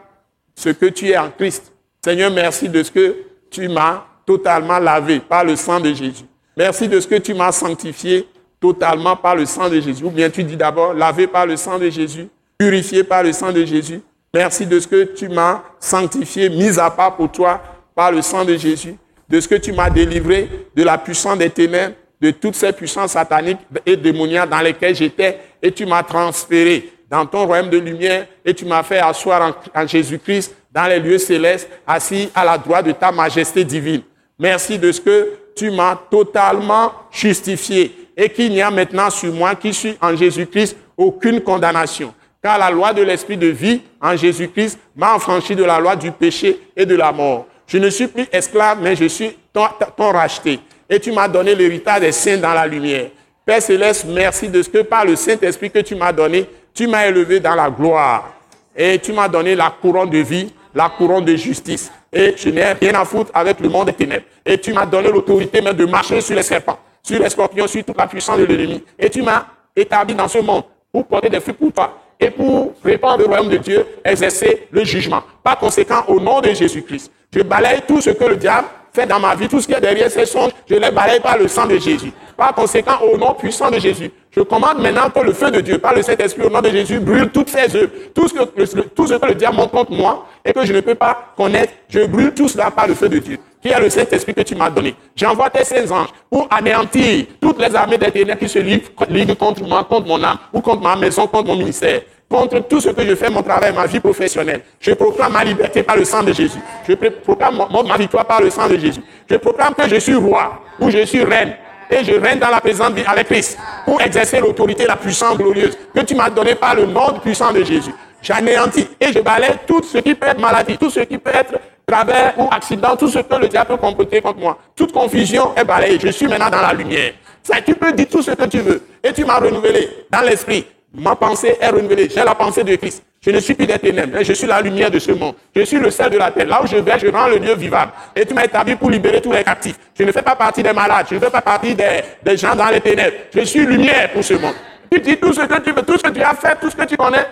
S1: ce que tu es en Christ. Seigneur, merci de ce que tu m'as totalement lavé par le sang de Jésus. Merci de ce que tu m'as sanctifié totalement par le sang de Jésus. Ou bien tu dis d'abord, lavé par le sang de Jésus, purifié par le sang de Jésus. Merci de ce que tu m'as sanctifié, mis à part pour toi par le sang de Jésus de ce que tu m'as délivré de la puissance des ténèbres, de toutes ces puissances sataniques et démoniaques dans lesquelles j'étais, et tu m'as transféré dans ton royaume de lumière, et tu m'as fait asseoir en, Jésus-Christ dans les lieux célestes, assis à la droite de ta majesté divine. Merci de ce que tu m'as totalement justifié et qu'il n'y a maintenant sur moi qui suis en Jésus-Christ aucune condamnation. Car la loi de l'esprit de vie en Jésus-Christ m'a affranchi de la loi du péché et de la mort. Je ne suis plus esclave, mais je suis ton, racheté. Et tu m'as donné l'héritage des saints dans la lumière. Père céleste, merci de ce que par le Saint-Esprit que tu m'as donné, tu m'as élevé dans la gloire. Et tu m'as donné la couronne de vie, la couronne de justice. Et je n'ai rien à foutre avec le monde des ténèbres. Et tu m'as donné l'autorité même de marcher sur les serpents, sur les scorpions, sur toute la puissance de l'ennemi. Et tu m'as établi dans ce monde pour porter des fruits pour toi et pour répandre le royaume de Dieu, exercer le jugement. Par conséquent, au nom de Jésus-Christ, je balaye tout ce que le diable fait dans ma vie, tout ce qui est derrière ces songes, je les balaye par le sang de Jésus. Par conséquent, au nom puissant de Jésus, je commande maintenant que le feu de Dieu, par le Saint-Esprit, au nom de Jésus, brûle toutes ces œuvres. Tout ce, que, tout ce que le diable montre contre moi et que je ne peux pas connaître, je brûle tout cela par le feu de Dieu, le Saint-Esprit que tu m'as donné? J'envoie tes saints anges pour anéantir toutes les armées des ténèbres qui se liguent contre moi, contre mon âme, ou contre ma maison, contre mon ministère contre tout ce que je fais, mon travail, ma vie professionnelle. Je proclame ma liberté par le sang de Jésus. Je proclame ma victoire par le sang de Jésus. Je proclame que je suis roi ou je suis reine. Et je règne dans la présence avec Christ pour exercer l'autorité, la puissance glorieuse que tu m'as donnée par le nom puissant de Jésus. J'anéantis et je balaye tout ce qui peut être maladie, tout ce qui peut être travers ou accident, tout ce que le diable peut comploter contre moi. Toute confusion est balayée. Je suis maintenant dans la lumière. Ça, tu peux dire tout ce que tu veux. Et tu m'as renouvelé dans l'esprit. Ma pensée est renouvelée. J'ai la pensée de Christ. Je ne suis plus des ténèbres, je suis la lumière de ce monde. Je suis le sel de la terre. Là où je vais, je rends le lieu vivable. Et tu m'as établi pour libérer tous les captifs. Je ne fais pas partie des malades. Je ne fais pas partie des, des gens dans les ténèbres. Je suis lumière pour ce monde. Tu dis tout ce que tu veux, tout ce que tu as fait, tout ce que tu connais.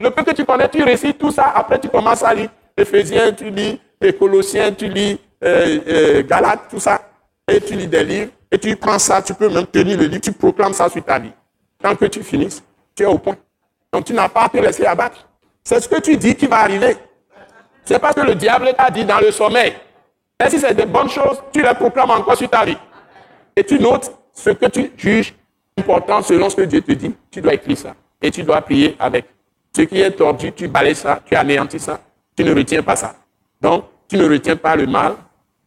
S1: Le peu que tu connais, tu récites tout ça. Après, tu commences à lire Éphésiens, tu lis les Colossiens, tu lis euh, euh, Galates, tout ça. Et tu lis des livres. Et tu prends ça, tu peux même tenir le livre, tu proclames ça sur ta vie. Tant que tu finisses, tu es au point. Donc tu n'as pas à te laisser abattre. C'est ce que tu dis qui va arriver. C'est parce que le diable t'a dit dans le sommeil. Et si c'est des bonnes choses, tu les proclames encore sur ta vie. Et tu notes ce que tu juges important selon ce que Dieu te dit. Tu dois écrire ça. Et tu dois prier avec. Ce qui est tordu, tu balayes ça, tu anéantis ça. Tu ne retiens pas ça. Donc, tu ne retiens pas le mal,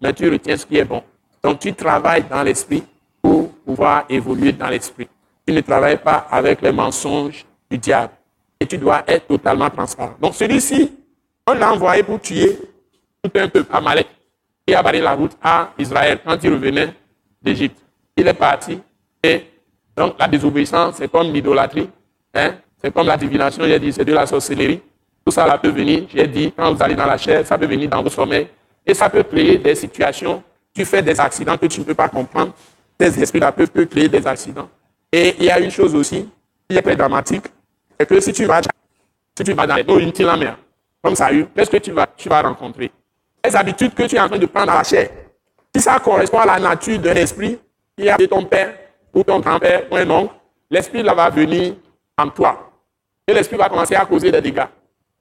S1: mais tu retiens ce qui est bon. Donc, tu travailles dans l'esprit pour pouvoir évoluer dans l'esprit. Tu ne travailles pas avec les mensonges du diable. Et tu dois être totalement transparent. Donc, celui-ci, on l'a envoyé pour tuer tout un peuple, Amalek, qui a barré la route à Israël quand il revenait d'Égypte. Il est parti et donc la désobéissance, c'est comme l'idolâtrie. Hein? C'est comme la divination, j'ai dit, c'est de la sorcellerie. Tout ça peut venir, j'ai dit, quand vous allez dans la chair, ça peut venir dans vos sommeils. Et ça peut créer des situations, tu fais des accidents que tu ne peux pas comprendre. Ces esprits-là peuvent, créer des accidents. Et il y a une chose aussi qui est très dramatique, c'est que si tu vas, dans les une la mer, comme ça, qu'est-ce que tu vas, tu vas rencontrer? Les habitudes que tu es en train de prendre à la chair. Si ça correspond à la nature d'un esprit qui a été ton père, ou ton grand-père, ou un oncle, l'esprit là va venir en toi. Et l'esprit va commencer à causer des dégâts.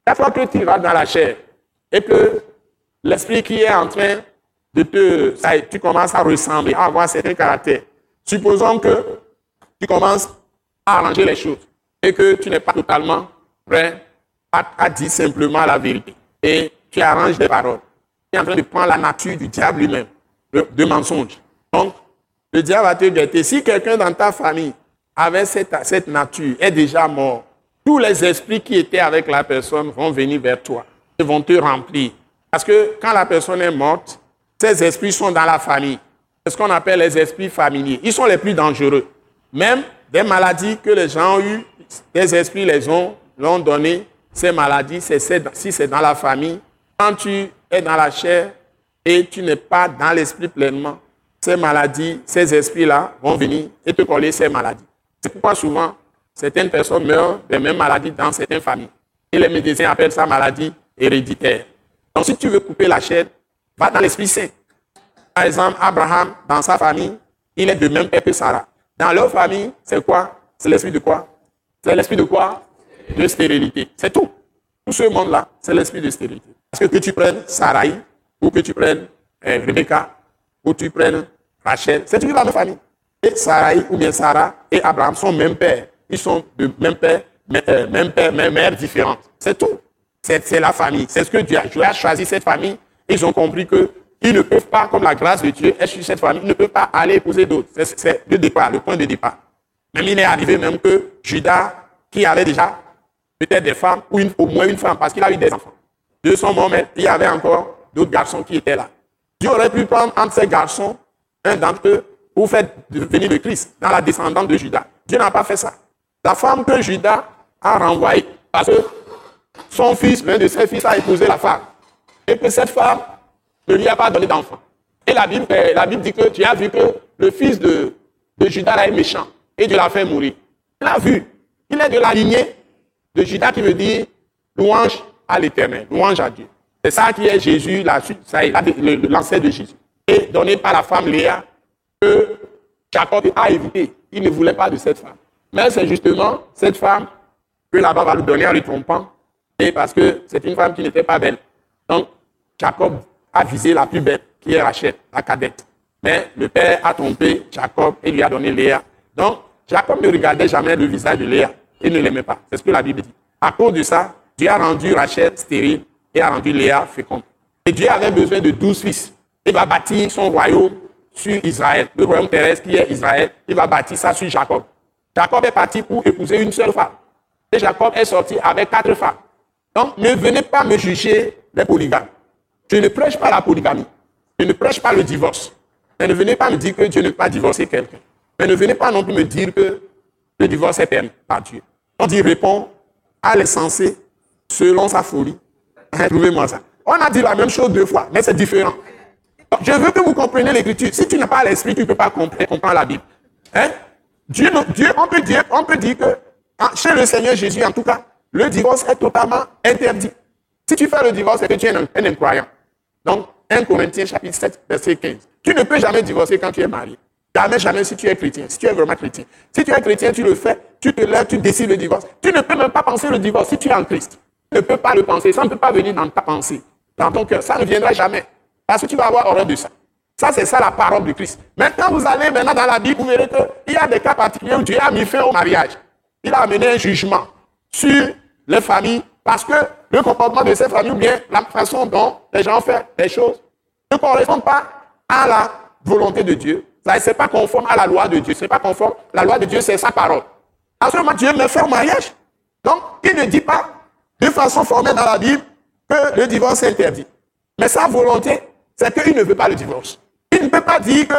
S1: Chaque fois que tu vas dans la chair et que l'esprit qui est en train de te... Ça, tu commences à ressembler, à avoir certains caractères. Supposons que tu commences à arranger les choses et que tu n'es pas totalement prêt à, dire simplement la vérité. Et tu arranges des paroles. Tu es en train de prendre la nature du diable lui-même, de mensonge. Donc, le diable va te guetter. Si quelqu'un dans ta famille avait cette, cette nature, est déjà mort, tous les esprits qui étaient avec la personne vont venir vers toi et vont te remplir. Parce que quand la personne est morte, ces esprits sont dans la famille. C'est ce qu'on appelle les esprits familiers. Ils sont les plus dangereux. Même des maladies que les gens ont eues, des esprits les ont, l'ont donné. Ces maladies, si c'est dans la famille, quand tu es dans la chair et tu n'es pas dans l'esprit pleinement, ces maladies, ces esprits-là vont venir et te coller ces maladies. C'est pourquoi souvent, certaines personnes meurent des mêmes maladies dans certaines familles. Et les médecins appellent ça maladie héréditaire. Donc, si tu veux couper la chair, va dans l'Esprit Saint. Par exemple, Abraham, dans sa famille, il est de même père que Sarah. Dans leur famille, c'est quoi? C'est l'esprit de quoi? C'est l'esprit de quoi? De stérilité. C'est tout. Tout ce monde-là, c'est l'esprit de stérilité. Parce que que tu prennes Sarai, ou que tu prennes euh, Rebecca, ou tu prennes Rachel, c'est toujours la famille. Et Sarai ou bien Sarah et Abraham sont même père. Ils sont de même père, euh, même père, même mère différente. C'est tout. c'est la famille. C'est ce que Dieu a, a choisi cette famille. Ils ont compris qu'ils ne peuvent pas, comme la grâce de Dieu est sur cette famille, ils ne peuvent pas aller épouser d'autres. C'est le départ, le point de départ. Même il est arrivé même que Judas, qui avait déjà peut-être des femmes, ou au moins une femme, parce qu'il a eu des enfants. De son moment, il y avait encore d'autres garçons qui étaient là. Dieu aurait pu prendre entre ces garçons un d'entre eux pour faire venir le Christ dans la descendance de Judas. Dieu n'a pas fait ça. La femme que Judas a renvoyée, parce que son fils, l'un de ses fils, a épousé la femme. Et que cette femme ne lui a pas donné d'enfant. Et la Bible, la Bible dit que tu as vu que le fils de, Judas est méchant. Et Dieu l'a fait mourir. Il l'a vu. Il est de la lignée de Judas qui veut dire louange à l'éternel, louange à Dieu. C'est ça qui est Jésus, l'ancêtre de Jésus. Et donné par la femme Léa que Jacob a évité. Il ne voulait pas de cette femme. Mais c'est justement cette femme que là-bas va lui donner en lui trompant. Et parce que c'est une femme qui n'était pas belle. Donc, Jacob a visé la plus belle, qui est Rachel, la cadette. Mais le père a trompé Jacob et lui a donné Léa. Donc, Jacob ne regardait jamais le visage de Léa. Il ne l'aimait pas. C'est ce que la Bible dit. À cause de ça, Dieu a rendu Rachel stérile et a rendu Léa féconde. Et Dieu avait besoin de douze fils. Il va bâtir son royaume sur Israël. Le royaume terrestre qui est Israël, il va bâtir ça sur Jacob. Jacob est parti pour épouser une seule femme. Et Jacob est sorti avec quatre femmes. Donc, ne venez pas me juger les polygames. Je ne prêche pas la polygamie. Je ne prêche pas le divorce. Mais ne venez pas me dire que Dieu ne peut pas divorcer quelqu'un. Mais ne venez pas non plus me dire que le divorce est permis par Dieu. On dit répond à l'essentiel selon sa folie. Trouvez-moi ça. On a dit la même chose deux fois, mais c'est différent. Je veux que vous compreniez l'écriture. Si tu n'as pas l'esprit, tu ne peux pas comprendre, la Bible. Hein? Dieu, Dieu, on peut dire, on peut dire que ah, chez le Seigneur Jésus, en tout cas, le divorce est totalement interdit. Si tu fais le divorce, c'est que tu es un, un incroyant. Donc, 1 Corinthiens chapitre 7, verset 15. Tu ne peux jamais divorcer quand tu es marié. Jamais, jamais si tu es chrétien, si tu es vraiment chrétien. Si tu es chrétien, tu le fais, tu te lèves, tu décides le divorce. Tu ne peux même pas penser le divorce si tu es en Christ. Tu ne peux pas le penser. Ça ne peut pas venir dans ta pensée, dans ton cœur. Ça ne viendra jamais. Parce que tu vas avoir horreur de ça. Ça, c'est ça la parole de Christ. Maintenant, vous allez maintenant dans la Bible, vous verrez qu'il y a des cas particuliers où Dieu a mis fin au mariage. Il a amené un jugement sur les familles parce que le comportement de ces familles ou bien la façon dont les gens font les choses ne correspond pas à la volonté de Dieu. Ça n'est pas conforme à la loi de Dieu. Ce n'est pas conforme. La loi de Dieu, c'est sa parole. À ce moment, Dieu me fait au mariage. Donc, il ne dit pas de façon formelle dans la Bible que le divorce est interdit. Mais sa volonté, c'est qu'il ne veut pas le divorce. Il ne peut pas dire que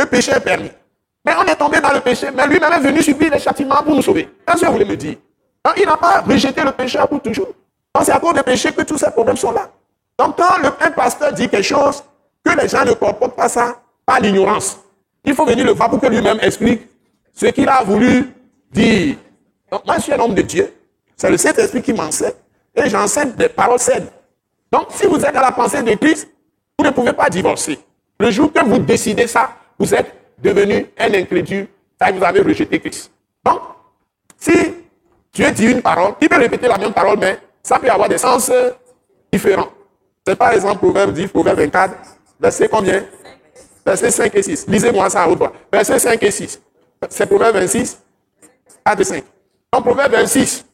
S1: le péché est permis. Mais on est tombé dans le péché, mais lui-même est venu subir les châtiments pour nous sauver. Qu'est-ce que vous voulez me dire Il n'a pas rejeté le péché pour toujours. C'est à cause du péché que tous ces problèmes sont là. Donc quand le, un pasteur dit quelque chose, que les gens ne comportent pas ça par l'ignorance, il faut venir le voir pour que lui-même explique ce qu'il a voulu dire. Donc moi je suis un homme de Dieu. C'est le Saint-Esprit qui m'enseigne. Et j'enseigne des paroles saines. Donc si vous êtes dans la pensée de Christ, vous ne pouvez pas divorcer. Le jour que vous décidez ça, vous êtes devenu un incrédule, vous avez rejeté Christ. Donc, si Dieu dit une parole, il peut répéter la même parole, mais ça peut avoir des sens différents. C'est par exemple Proverbe 10, Proverbe 24, verset combien? Verset 5 et 6. Lisez-moi ça à haute voix. Verset 5 et 6. C'est Proverbe 26, 4 et 5. Donc, Proverbe 26,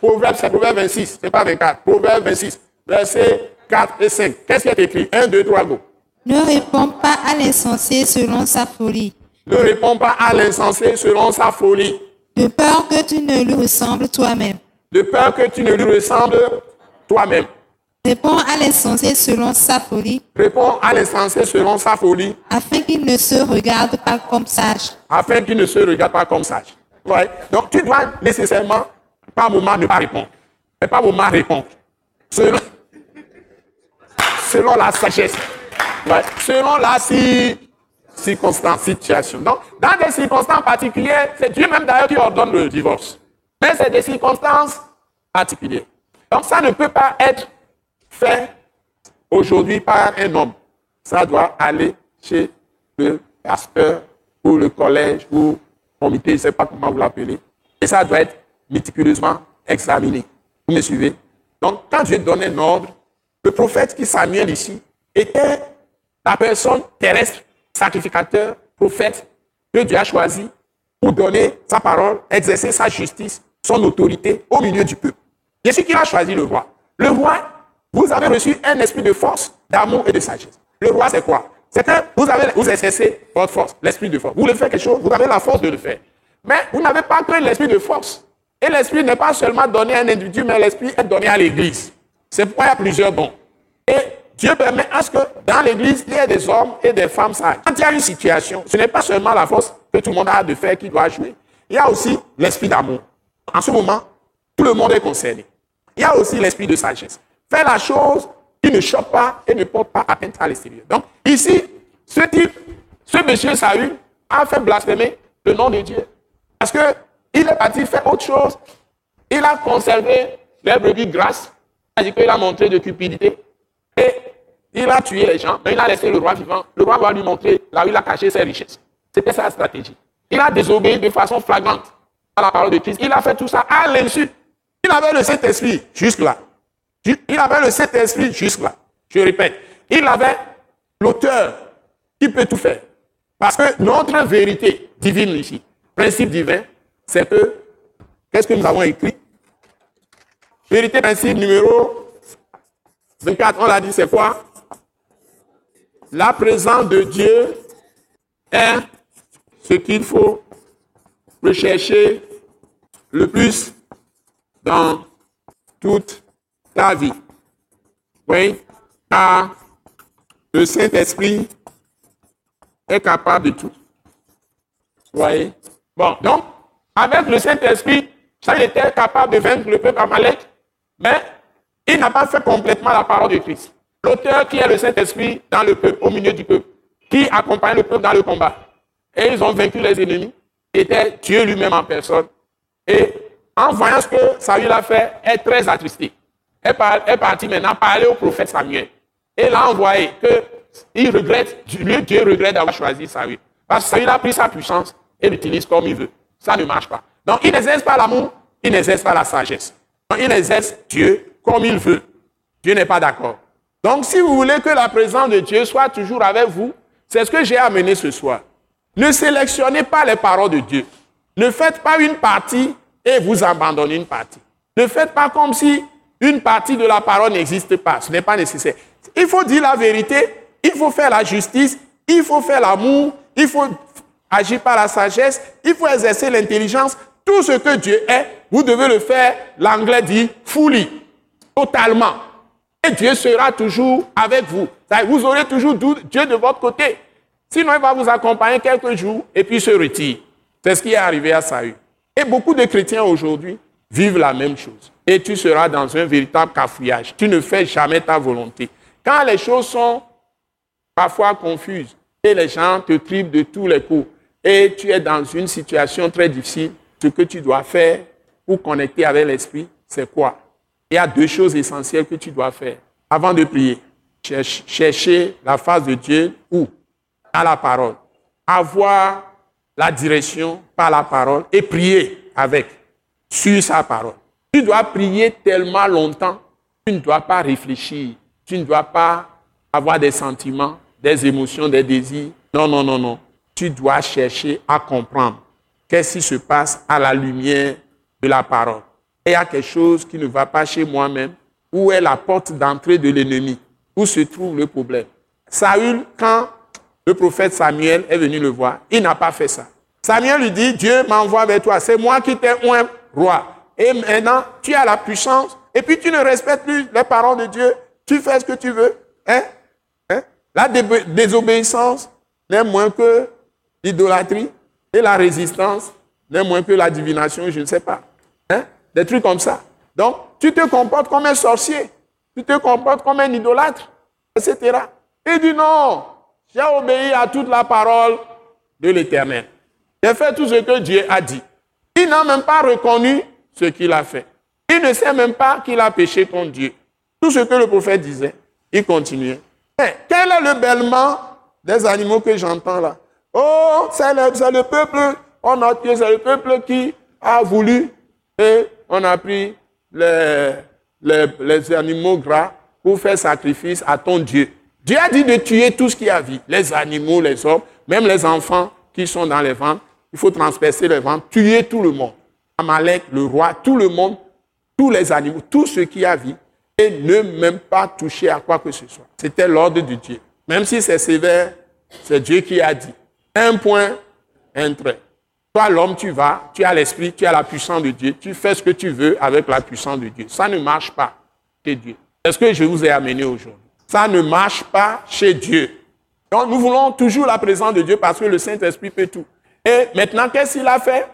S1: Proverbe, c'est Proverbe 26, c'est pas 24. Proverbe 26, verset 4 et 5. Qu'est-ce qui est écrit? 1, 2, 3, go.
S2: Ne réponds pas à l'insensé selon sa folie.
S1: Ne réponds pas à l'insensé selon sa folie.
S2: De peur que tu ne lui ressembles toi-même.
S1: De peur que tu ne lui ressembles toi-même.
S2: Réponds à l'insensé selon sa folie.
S1: Réponds à l'insensé selon sa folie.
S2: Afin qu'il ne se regarde pas comme sage.
S1: Afin qu'il ne se regarde pas comme sage. Ouais. Donc tu dois nécessairement, par moment, ne pas répondre. Mais par moment, répondre. Selon, selon la sagesse selon la circonstance, situation. Donc, dans des circonstances particulières, c'est Dieu même d'ailleurs qui ordonne le divorce. Mais c'est des circonstances particulières. Donc, ça ne peut pas être fait aujourd'hui par un homme. Ça doit aller chez le pasteur ou le collège ou le comité, je ne sais pas comment vous l'appelez. Et ça doit être méticuleusement examiné. Vous me suivez? Donc, quand Dieu donne un ordre, le prophète qui Samuel ici était la personne terrestre, sacrificateur, prophète, que Dieu a choisi pour donner sa parole, exercer sa justice, son autorité au milieu du peuple. Sûr qu'il a choisi le roi? Le roi, vous avez reçu un esprit de force, d'amour et de sagesse. Le roi, c'est quoi? C'est que vous avez, vous exercez votre force, l'esprit de force. Vous voulez faire quelque chose, vous avez la force de le faire. Mais vous n'avez pas que l'esprit de force. Et l'esprit n'est pas seulement donné à un individu, mais l'esprit est donné à l'église. C'est pourquoi il y a plusieurs dons. Et Dieu permet à ce que dans l'église, il y ait des hommes et des femmes sages. Quand il y a une situation, ce n'est pas seulement la force que tout le monde a de faire qui doit jouer. Il y a aussi l'esprit d'amour. En ce moment, tout le monde est concerné. Il y a aussi l'esprit de sagesse. Faire la chose qui ne choque pas et ne porte pas atteinte à l'extérieur. Donc, ici, ce type, ce monsieur Saül a fait blasphémer le nom de Dieu. Parce qu'il est parti faire autre chose. Il a conservé les brebis grasses. C'est-à-dire qu'il a montré de cupidité. Et il a tué les gens, il a laissé le roi vivant. Le roi va lui montrer là où il a caché ses richesses. C'était sa stratégie. Il a désobéi de façon flagrante à la parole de Christ. Il a fait tout ça à l'insu. Il avait le Saint-Esprit jusque-là. Il avait le Saint-Esprit jusque-là. Je répète, il avait l'auteur qui peut tout faire. Parce que notre vérité divine ici, principe divin, c'est que, qu'est-ce que nous avons écrit? Vérité, principe numéro 24, on l'a dit, c'est quoi? La présence de Dieu est ce qu'il faut rechercher le plus dans toute ta vie. Oui, car le Saint-Esprit est capable de tout. Vous voyez? Bon, donc, avec le Saint-Esprit, ça était capable de vaincre le peuple Amalek, mais il n'a pas fait complètement la parole de Christ. L'auteur qui est le Saint-Esprit dans le peuple, au milieu du peuple, qui accompagne le peuple dans le combat. Et ils ont vaincu les ennemis, était Dieu lui-même en personne. Et en voyant ce que Saül a fait, est très attristé. Elle est partie maintenant parler au prophète Samuel. Et là, on voyait que regrette, Dieu, Dieu regrette d'avoir choisi Saül. Parce que Saül a pris sa puissance et l'utilise comme il veut. Ça ne marche pas. Donc, il n'exerce pas l'amour, il n'exerce pas la sagesse. Donc, il exerce Dieu comme il veut. Dieu n'est pas d'accord. Donc, si vous voulez que la présence de Dieu soit toujours avec vous, c'est ce que j'ai amené ce soir. Ne sélectionnez pas les paroles de Dieu. Ne faites pas une partie et vous abandonnez une partie. Ne faites pas comme si une partie de la parole n'existe pas. Ce n'est pas nécessaire. Il faut dire la vérité, il faut faire la justice, il faut faire l'amour, il faut agir par la sagesse, il faut exercer l'intelligence. Tout ce que Dieu est, vous devez le faire, l'anglais dit fully, totalement. Et Dieu sera toujours avec vous. Vous aurez toujours Dieu de votre côté. Sinon, il va vous accompagner quelques jours et puis se retire. C'est ce qui est arrivé à Saül. Et beaucoup de chrétiens aujourd'hui vivent la même chose. Et tu seras dans un véritable cafouillage. Tu ne fais jamais ta volonté. Quand les choses sont parfois confuses et les gens te triment de tous les coups et tu es dans une situation très difficile, ce que tu dois faire pour connecter avec l'esprit, c'est quoi? Il y a deux choses essentielles que tu dois faire avant de prier. Chercher la face de Dieu où? À la parole, avoir la direction par la parole et prier avec, sur sa parole. Tu dois prier tellement longtemps, tu ne dois pas réfléchir, tu ne dois pas avoir des sentiments, des émotions, des désirs. Non, non, non, non. Tu dois chercher à comprendre qu'est-ce qui se passe à la lumière de la parole. Il y a quelque chose qui ne va pas chez moi-même. Où est la porte d'entrée de l'ennemi Où se trouve le problème Saül, quand le prophète Samuel est venu le voir. Il n'a pas fait ça. Samuel lui dit, Dieu m'envoie vers toi. C'est moi qui t'ai un roi. Et maintenant, tu as la puissance. Et puis tu ne respectes plus les paroles de Dieu. Tu fais ce que tu veux. Hein? Hein? La désobéissance n'est moins que l'idolâtrie. Et la résistance n'est moins que la divination, je ne sais pas. Hein? Des trucs comme ça. Donc, tu te comportes comme un sorcier. Tu te comportes comme un idolâtre, etc. Il dit non, j'ai obéi à toute la parole de l'Éternel. J'ai fait tout ce que Dieu a dit. Il n'a même pas reconnu ce qu'il a fait. Il ne sait même pas qu'il a péché contre Dieu. Tout ce que le prophète disait, il continuait. Mais quel est le bêlement des animaux que j'entends là? Oh, c'est le, peuple, on a c'est le peuple qui a voulu et on a pris les, animaux gras pour faire sacrifice à ton Dieu. Dieu a dit de tuer tout ce qui a vie, les animaux, les hommes, même les enfants qui sont dans les ventes. Il faut transpercer les ventes, tuer tout le monde. Amalek, le roi, tout le monde, tous les animaux, tout ce qui a vie, et ne même pas toucher à quoi que ce soit. C'était l'ordre de Dieu. Même si c'est sévère, c'est Dieu qui a dit. Un point, un trait. Toi, l'homme, tu vas, tu as l'esprit, tu as la puissance de Dieu, tu fais ce que tu veux avec la puissance de Dieu. Ça ne marche pas chez Dieu. est ce que je vous ai amené aujourd'hui. Ça ne marche pas chez Dieu. Donc, nous voulons toujours la présence de Dieu parce que le Saint-Esprit fait tout. Et maintenant, qu'est-ce qu'il a fait?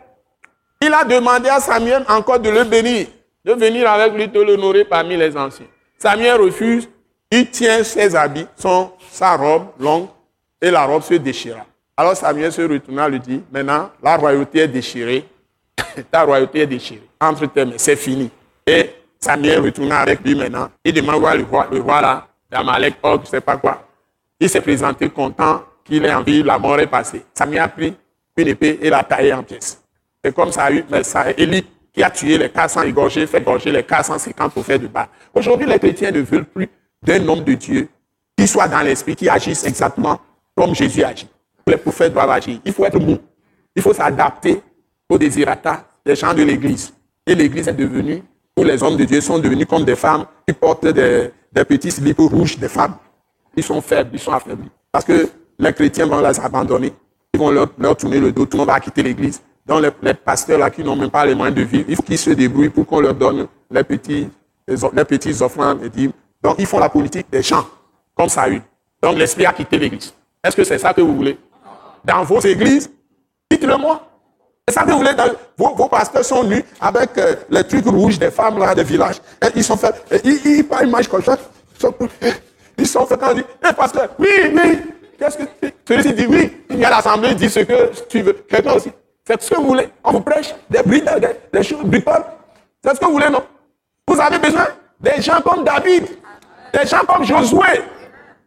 S1: Il a demandé à Samuel encore de le bénir, de venir avec lui, de l'honorer parmi les anciens. Samuel refuse, il tient ses habits, son, sa robe longue, et la robe se déchira. Alors Samuel se retourna et lui dit, maintenant, la royauté est déchirée, ta royauté est déchirée. Entre tes mains, c'est fini. Et Samuel retourna avec lui maintenant. Il demande voir le roi, le roi là, d'Amalek, oh, je ne sais pas quoi. Il s'est présenté content qu'il ait envie, la mort est passée. Samuel a pris une épée et l'a taillé en pièces. C'est comme ça, ça Élie qui a tué les 400 égorgés, fait égorger les 450 faire du bas. Aujourd'hui, les chrétiens ne veulent plus d'un homme de Dieu qui soit dans l'esprit, qui agisse exactement comme Jésus agit. Les prophètes doivent agir. Il faut être mou. Il faut s'adapter aux désirata des gens de l'Église. Et l'Église est devenue, où les hommes de Dieu sont devenus comme des femmes qui portent des, petits slips rouges des femmes. Ils sont faibles, ils sont affaiblis. Parce que les chrétiens vont les abandonner. Ils vont leur, tourner le dos. Tout le monde va quitter l'Église. Donc les, pasteurs là qui n'ont même pas les moyens de vivre, il faut qu'ils se débrouillent pour qu'on leur donne les petits, les, petits offrandes. Donc ils font la politique des gens, comme ça. Donc l'esprit a quitté l'Église. Est-ce que c'est ça que vous voulez? Dans vos églises Dites-le-moi. C'est ça vous voulez vos, pasteurs sont nus avec euh, les trucs rouges des femmes là, des villages. Et ils sont faits, ils, ils, ils, marchent comme ça. Ils sont, faits quand on dit, hé pasteur, oui, oui. Qu'est-ce que celui-ci dit oui. Il y a l'assemblée, dit ce que tu veux. Quelqu'un aussi. C'est ce que vous voulez. On vous prêche des brides, des, des choses, bricoles. C'est ce que vous voulez, non? Vous avez besoin des gens comme David, des gens comme Josué,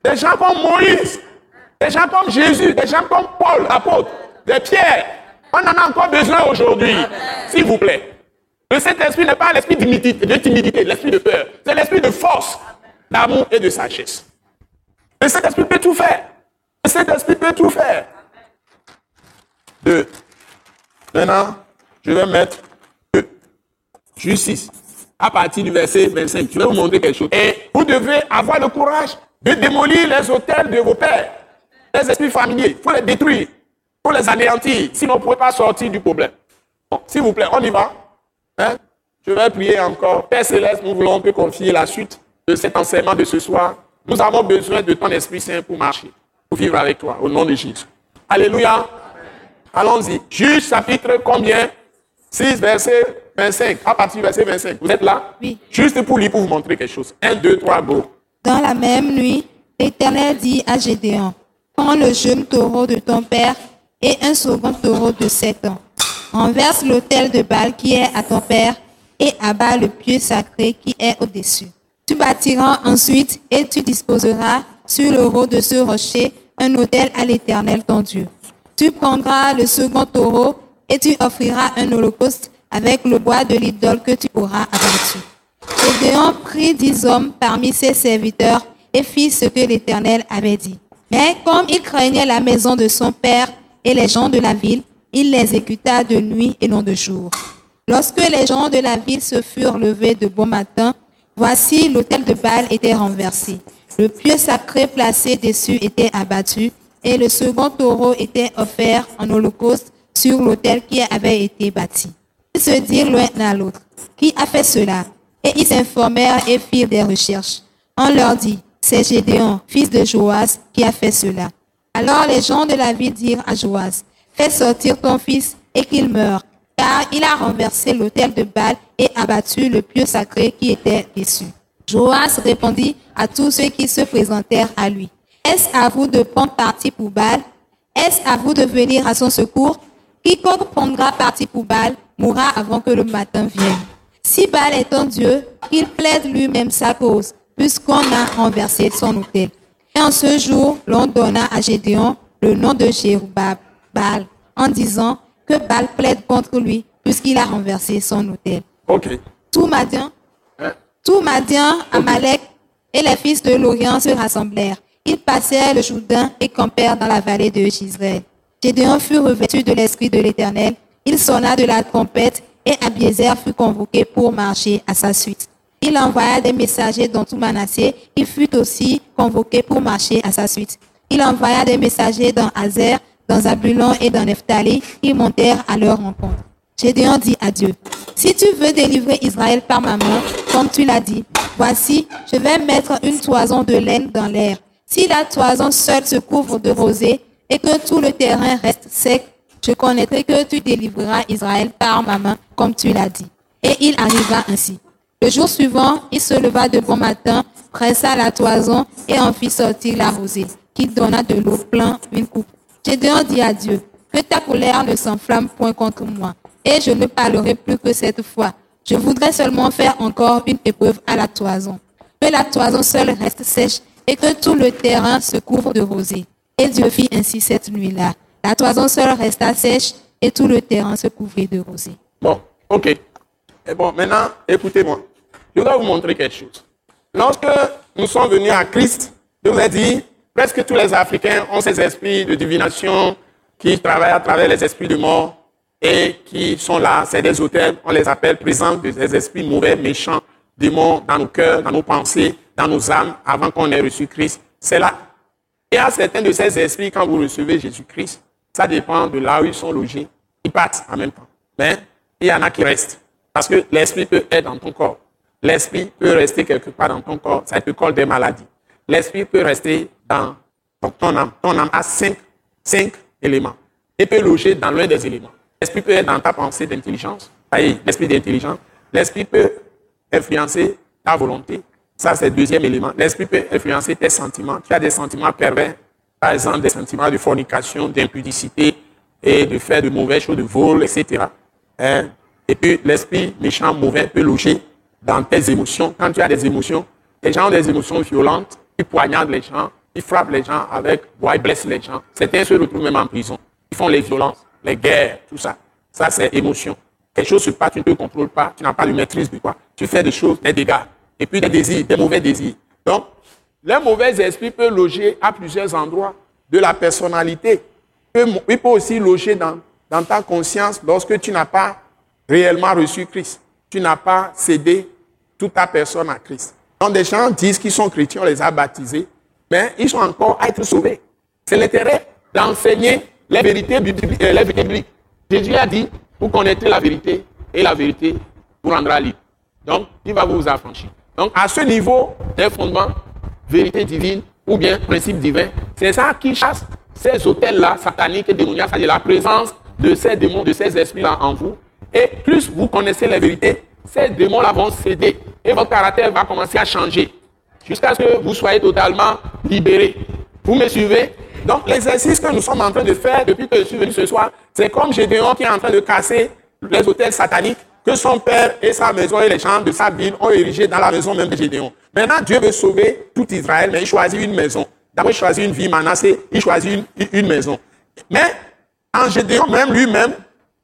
S1: des gens comme Moïse, des gens comme Jésus, des gens comme Paul, apôtre, des pierres. On en a encore besoin aujourd'hui, s'il vous plaît. Le Saint-Esprit n'est pas l'esprit de timidité, l'esprit de peur. C'est l'esprit de force, d'amour et de sagesse. Le Saint-Esprit peut tout faire. Le Saint-Esprit peut tout faire. Deux. Maintenant, je vais mettre justice. À partir du verset 25, je vais vous montrer quelque chose. Et vous devez avoir le courage de démolir les hôtels de vos pères les esprits familiers, il faut les détruire, il faut les anéantir, sinon on ne pourrait pas sortir du problème. S'il vous plaît, on y va. Hein? Je vais prier encore. Père Céleste, nous voulons te confier la suite de cet enseignement de ce soir. Nous avons besoin de ton Esprit Saint pour marcher, pour vivre avec toi, au nom de Jésus. Alléluia. Allons-y. Juge chapitre combien? 6, verset 25. À partir du verset 25. Vous êtes là?
S2: Oui.
S1: Juste pour lui, pour vous montrer quelque chose. 1, 2, 3, go.
S2: Dans la même nuit, l'Éternel dit à Gédéon, Prends le jeune taureau de ton père et un second taureau de sept ans. Renverse l'autel de Baal qui est à ton père et abat le pieu sacré qui est au-dessus. Tu bâtiras ensuite et tu disposeras sur le haut de ce rocher un autel à l'Éternel ton Dieu. Tu prendras le second taureau et tu offriras un holocauste avec le bois de l'idole que tu auras abattu. Gédéon prit dix hommes parmi ses serviteurs et fit ce que l'Éternel avait dit. Mais comme il craignait la maison de son père et les gens de la ville, il l'exécuta de nuit et non de jour. Lorsque les gens de la ville se furent levés de bon matin, voici l'autel de Baal était renversé. Le pieu sacré placé dessus était abattu et le second taureau était offert en holocauste sur l'autel qui avait été bâti. Ils se dirent l'un à l'autre, qui a fait cela? Et ils s'informèrent et firent des recherches. On leur dit, c'est Gédéon, fils de Joas, qui a fait cela. Alors les gens de la ville dirent à Joas, fais sortir ton fils et qu'il meure, car il a renversé l'autel de Baal et abattu le pieu sacré qui était dessus. Joas répondit à tous ceux qui se présentèrent à lui, Est-ce à vous de prendre parti pour Baal? Est-ce à vous de venir à son secours? Quiconque prendra parti pour Baal mourra avant que le matin vienne. Si Baal est ton Dieu, qu'il plaide lui-même sa cause puisqu'on a renversé son hôtel. Et en ce jour, l'on donna à Gédéon le nom de Jérubal, en disant que Baal plaide contre lui, puisqu'il a renversé son hôtel.
S1: Ok.
S2: Tout Madian, hein? tout Madian, Amalek et les fils de l'Orient se rassemblèrent. Ils passèrent le Jourdain et campèrent dans la vallée de Gisraël. Gédéon fut revêtu de l'esprit de l'Éternel. Il sonna de la trompette et Abiezer fut convoqué pour marcher à sa suite. Il envoya des messagers dans tout Manassé, il fut aussi convoqué pour marcher à sa suite. Il envoya des messagers dans Azer, dans Zabulon et dans Nephtali, ils montèrent à leur rencontre. Gédéon dit à Dieu, si tu veux délivrer Israël par ma main, comme tu l'as dit, voici, je vais mettre une toison de laine dans l'air. Si la toison seule se couvre de rosée et que tout le terrain reste sec, je connaîtrai que tu délivreras Israël par ma main, comme tu l'as dit. Et il arriva ainsi. Le jour suivant, il se leva de bon matin, pressa la toison et en fit sortir la rosée, qui donna de l'eau plein une coupe. Gédéon dit à Dieu, que ta colère ne s'enflamme point contre moi, et je ne parlerai plus que cette fois. Je voudrais seulement faire encore une épreuve à la toison. Que la toison seule reste sèche et que tout le terrain se couvre de rosée. Et Dieu fit ainsi cette nuit-là. La toison seule resta sèche et tout le terrain se couvrit de rosée.
S1: Bon, ok. Et bon, maintenant, écoutez-moi. Je voudrais vous montrer quelque chose. Lorsque nous sommes venus à Christ, je vous ai dit, presque tous les Africains ont ces esprits de divination qui travaillent à travers les esprits de mort et qui sont là. C'est des hôtels, on les appelle présents des esprits mauvais, méchants, démons dans nos cœurs, dans nos pensées, dans nos âmes, avant qu'on ait reçu Christ. C'est là. Et à certains de ces esprits, quand vous recevez Jésus-Christ, ça dépend de là où ils sont logés. Ils partent en même temps. Mais il y en a qui restent. Parce que l'esprit peut être dans ton corps. L'esprit peut rester quelque part dans ton corps. Ça te colle des maladies. L'esprit peut rester dans ton âme. Ton âme a cinq, cinq éléments. Et peut loger dans l'un des éléments. L'esprit peut être dans ta pensée d'intelligence. L'esprit d'intelligence. L'esprit peut influencer ta volonté. Ça, c'est le deuxième élément. L'esprit peut influencer tes sentiments. Tu as des sentiments pervers, par exemple des sentiments de fornication, d'impudicité et de faire de mauvaises choses, de vol, etc. Hein? Et puis, l'esprit méchant, mauvais peut loger dans tes émotions. Quand tu as des émotions, les gens ont des émotions violentes, ils poignardent les gens, ils frappent les gens avec bois, ils blessent les gens. Certains se retrouvent même en prison. Ils font les violences, les guerres, tout ça. Ça, c'est émotion. Quelque chose se passe, tu ne te contrôles pas, tu n'as pas de maîtrise de quoi. Tu fais des choses, des dégâts et puis des désirs, des mauvais désirs. Donc, les mauvais esprits peuvent loger à plusieurs endroits de la personnalité. Il peut aussi loger dans, dans ta conscience lorsque tu n'as pas réellement reçu Christ. Tu n'as pas cédé toute ta personne à Christ. Donc, des gens disent qu'ils sont chrétiens, on les a baptisés, mais ils sont encore à être sauvés. C'est l'intérêt d'enseigner les vérités bibliques. Jésus a dit, vous connaîtrez la vérité, et la vérité vous rendra libre. Donc, il va vous affranchir. Donc, à ce niveau des fondements, vérité divine ou bien principe divin, c'est ça qui chasse ces hôtels-là sataniques et démoniaques, c'est-à-dire la présence de ces démons, de ces esprits-là en vous. Et plus vous connaissez la vérité, ces démons-là vont céder et votre caractère va commencer à changer jusqu'à ce que vous soyez totalement libéré. Vous me suivez? Donc, l'exercice que nous sommes en train de faire depuis que je suis venu ce soir, c'est comme Gédéon qui est en train de casser les hôtels sataniques que son père et sa maison et les gens de sa ville ont érigé dans la maison même de Gédéon. Maintenant, Dieu veut sauver tout Israël, mais il choisit une maison. D'abord, il choisit une vie Manassé, il choisit une, maison. Mais en Gédéon, même lui-même,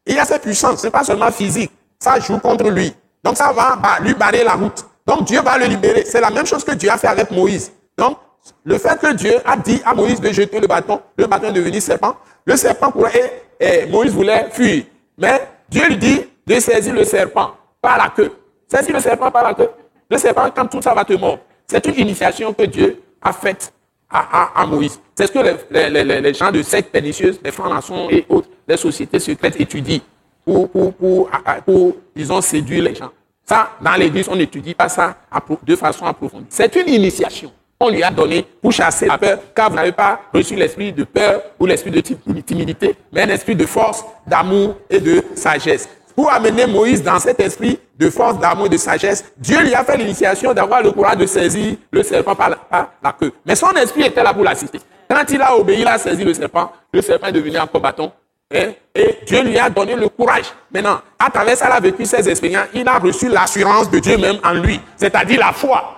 S1: il a cette puissance. Ce n'est pas seulement physique. Ça joue contre lui. Donc, ça va lui barrer la route. Donc, Dieu va le libérer. C'est la même chose que Dieu a fait avec Moïse. Donc, le fait que Dieu a dit à Moïse de jeter le bâton, le bâton est devenu serpent, le serpent pourrait, et Moïse voulait fuir. Mais Dieu lui dit, de saisir le serpent par la queue. Saisir le serpent par la queue. Le serpent, quand tout ça va te mordre. C'est une initiation que Dieu a faite à, Moïse. C'est ce que les, les, les, gens de sectes pernicieuses, les francs-maçons et autres, les sociétés secrètes étudient pour, pour, pour, pour, disons, séduire les gens. Ça, dans l'église, on n'étudie pas ça de façon approfondie. C'est une initiation qu'on lui a donnée pour chasser la peur, car vous n'avez pas reçu l'esprit de peur ou l'esprit de timidité, mais un esprit de force, d'amour et de sagesse pour amener Moïse dans cet esprit de force, d'amour et de sagesse, Dieu lui a fait l'initiation d'avoir le courage de saisir le serpent par la, queue. Mais son esprit était là pour l'assister. Quand il a obéi, il a saisi le serpent, le serpent est devenu un combattant. Et, et, Dieu lui a donné le courage. Maintenant, à travers ça, il a vécu ses expériences. Il a reçu l'assurance de Dieu même en lui, c'est-à-dire la foi.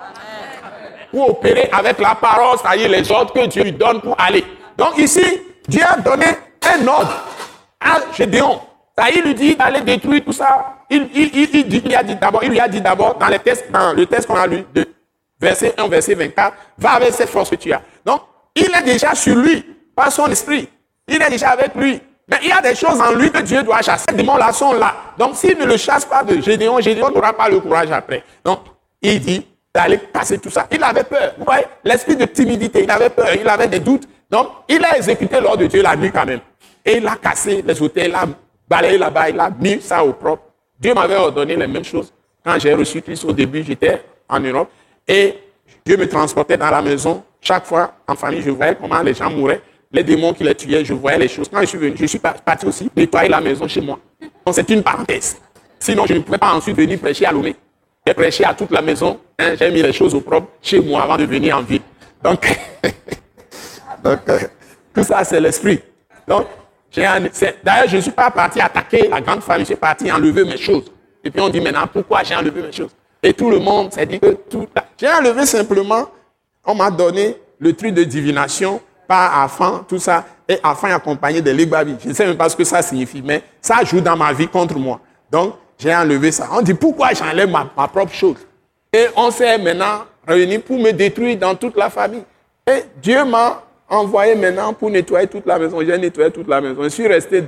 S1: Pour opérer avec la parole, c'est-à-dire les ordres que Dieu lui donne pour aller. Donc ici, Dieu a donné un ordre à Gédéon il lui dit d'aller détruire tout ça. Il, il, a dit il lui a dit d'abord dans, les tests, dans le test qu'on a lu, de verset 1, verset 24, va avec cette force que tu as. Donc, il est déjà sur lui, par son esprit. Il est déjà avec lui. Mais il y a des choses en lui que Dieu doit chasser. Ces démons-là sont là. Donc s'il ne le chasse pas de Gédéon, Gédéon n'aura pas le courage après. Donc il dit d'aller casser tout ça. Il avait peur. Vous voyez, l'esprit de timidité, il avait peur, il avait des doutes. Donc il a exécuté l'ordre de Dieu la nuit quand même. Et il a cassé les hôtels, il a balayé là-bas, il a mis ça au propre. Dieu m'avait ordonné les mêmes choses. Quand j'ai reçu Christ au début, j'étais en Europe. Et Dieu me transportait dans la maison. Chaque fois, en famille, je voyais comment les gens mouraient. Les démons qui les tuaient, je voyais les choses. Quand je suis venu, je suis parti aussi nettoyer la maison chez moi. Donc c'est une parenthèse. Sinon, je ne pouvais pas ensuite venir prêcher à Lomé. J'ai prêché à toute la maison. Hein, j'ai mis les choses au propre chez moi avant de venir en ville. Donc, Donc euh, tout ça, c'est l'esprit. Donc, D'ailleurs, je ne suis pas parti attaquer la grande famille, je suis parti enlever mes choses. Et puis on dit maintenant, pourquoi j'ai enlevé mes choses? Et tout le monde s'est dit que tout... J'ai enlevé simplement, on m'a donné le truc de divination par enfant, tout ça, et enfant accompagné de l'Igbabi. Je ne sais même pas ce que ça signifie, mais ça joue dans ma vie contre moi. Donc, j'ai enlevé ça. On dit, pourquoi j'enlève ma, ma propre chose? Et on s'est maintenant réunis pour me détruire dans toute la famille. Et Dieu m'a envoyé maintenant pour nettoyer toute la maison. J'ai nettoyé toute la maison. Je suis resté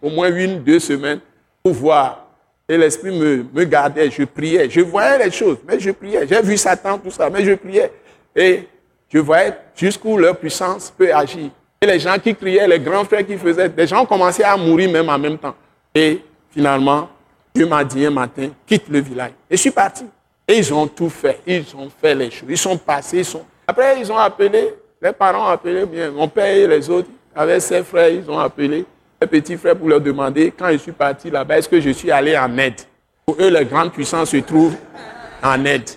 S1: au moins une, deux semaines pour voir. Et l'Esprit me, me gardait, je priais. Je voyais les choses, mais je priais. J'ai vu Satan, tout ça, mais je priais. Et je voyais jusqu'où leur puissance peut agir. Et les gens qui criaient, les grands frères qui faisaient, des gens commençaient à mourir même en même temps. Et finalement, Dieu m'a dit un matin, quitte le village. Et je suis parti. Et ils ont tout fait. Ils ont fait les choses. Ils sont passés. Après, ils ont appelé les parents ont appelé bien. Mon père et les autres, avec ses frères, ils ont appelé les petits frères pour leur demander, quand je suis parti là-bas, est-ce que je suis allé en aide? Pour eux, les grandes puissances se trouvent en aide.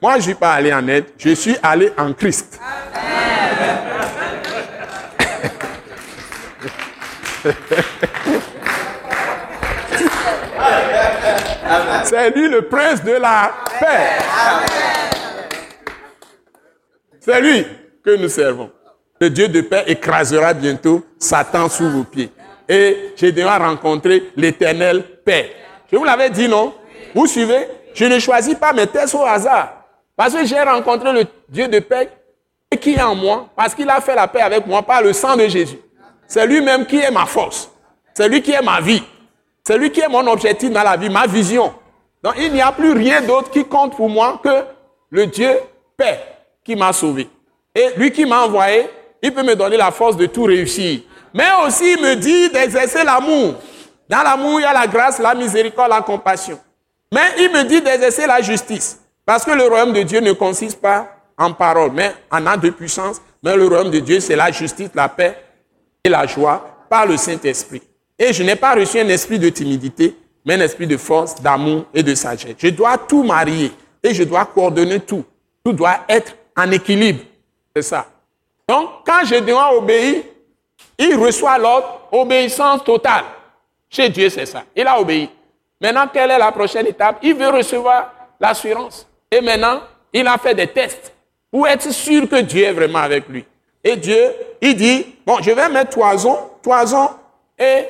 S1: Moi, je ne suis pas allé en aide, je suis allé en Christ. C'est lui le prince de la paix. C'est lui que nous servons. Le Dieu de paix écrasera bientôt Satan sous vos pieds. Et j'ai déjà rencontré l'éternel paix. Je vous l'avais dit, non? Vous suivez? Je ne choisis pas mes tests au hasard. Parce que j'ai rencontré le Dieu de paix qui est en moi, parce qu'il a fait la paix avec moi par le sang de Jésus. C'est lui-même qui est ma force. C'est lui qui est ma vie. C'est lui qui est mon objectif dans la vie, ma vision. Donc il n'y a plus rien d'autre qui compte pour moi que le Dieu paix qui m'a sauvé. Et lui qui m'a envoyé, il peut me donner la force de tout réussir. Mais aussi, il me dit d'exercer l'amour. Dans l'amour, il y a la grâce, la miséricorde, la compassion. Mais il me dit d'exercer la justice. Parce que le royaume de Dieu ne consiste pas en parole, mais en acte de puissance. Mais le royaume de Dieu, c'est la justice, la paix et la joie par le Saint-Esprit. Et je n'ai pas reçu un esprit de timidité, mais un esprit de force, d'amour et de sagesse. Je dois tout marier et je dois coordonner tout. Tout doit être en équilibre. C'est ça. Donc, quand Gédéon obéit, il reçoit l'ordre, obéissance totale. Chez Dieu, c'est ça. Il a obéi. Maintenant, quelle est la prochaine étape? Il veut recevoir l'assurance. Et maintenant, il a fait des tests pour être sûr que Dieu est vraiment avec lui. Et Dieu, il dit, bon, je vais mettre toison, toison, et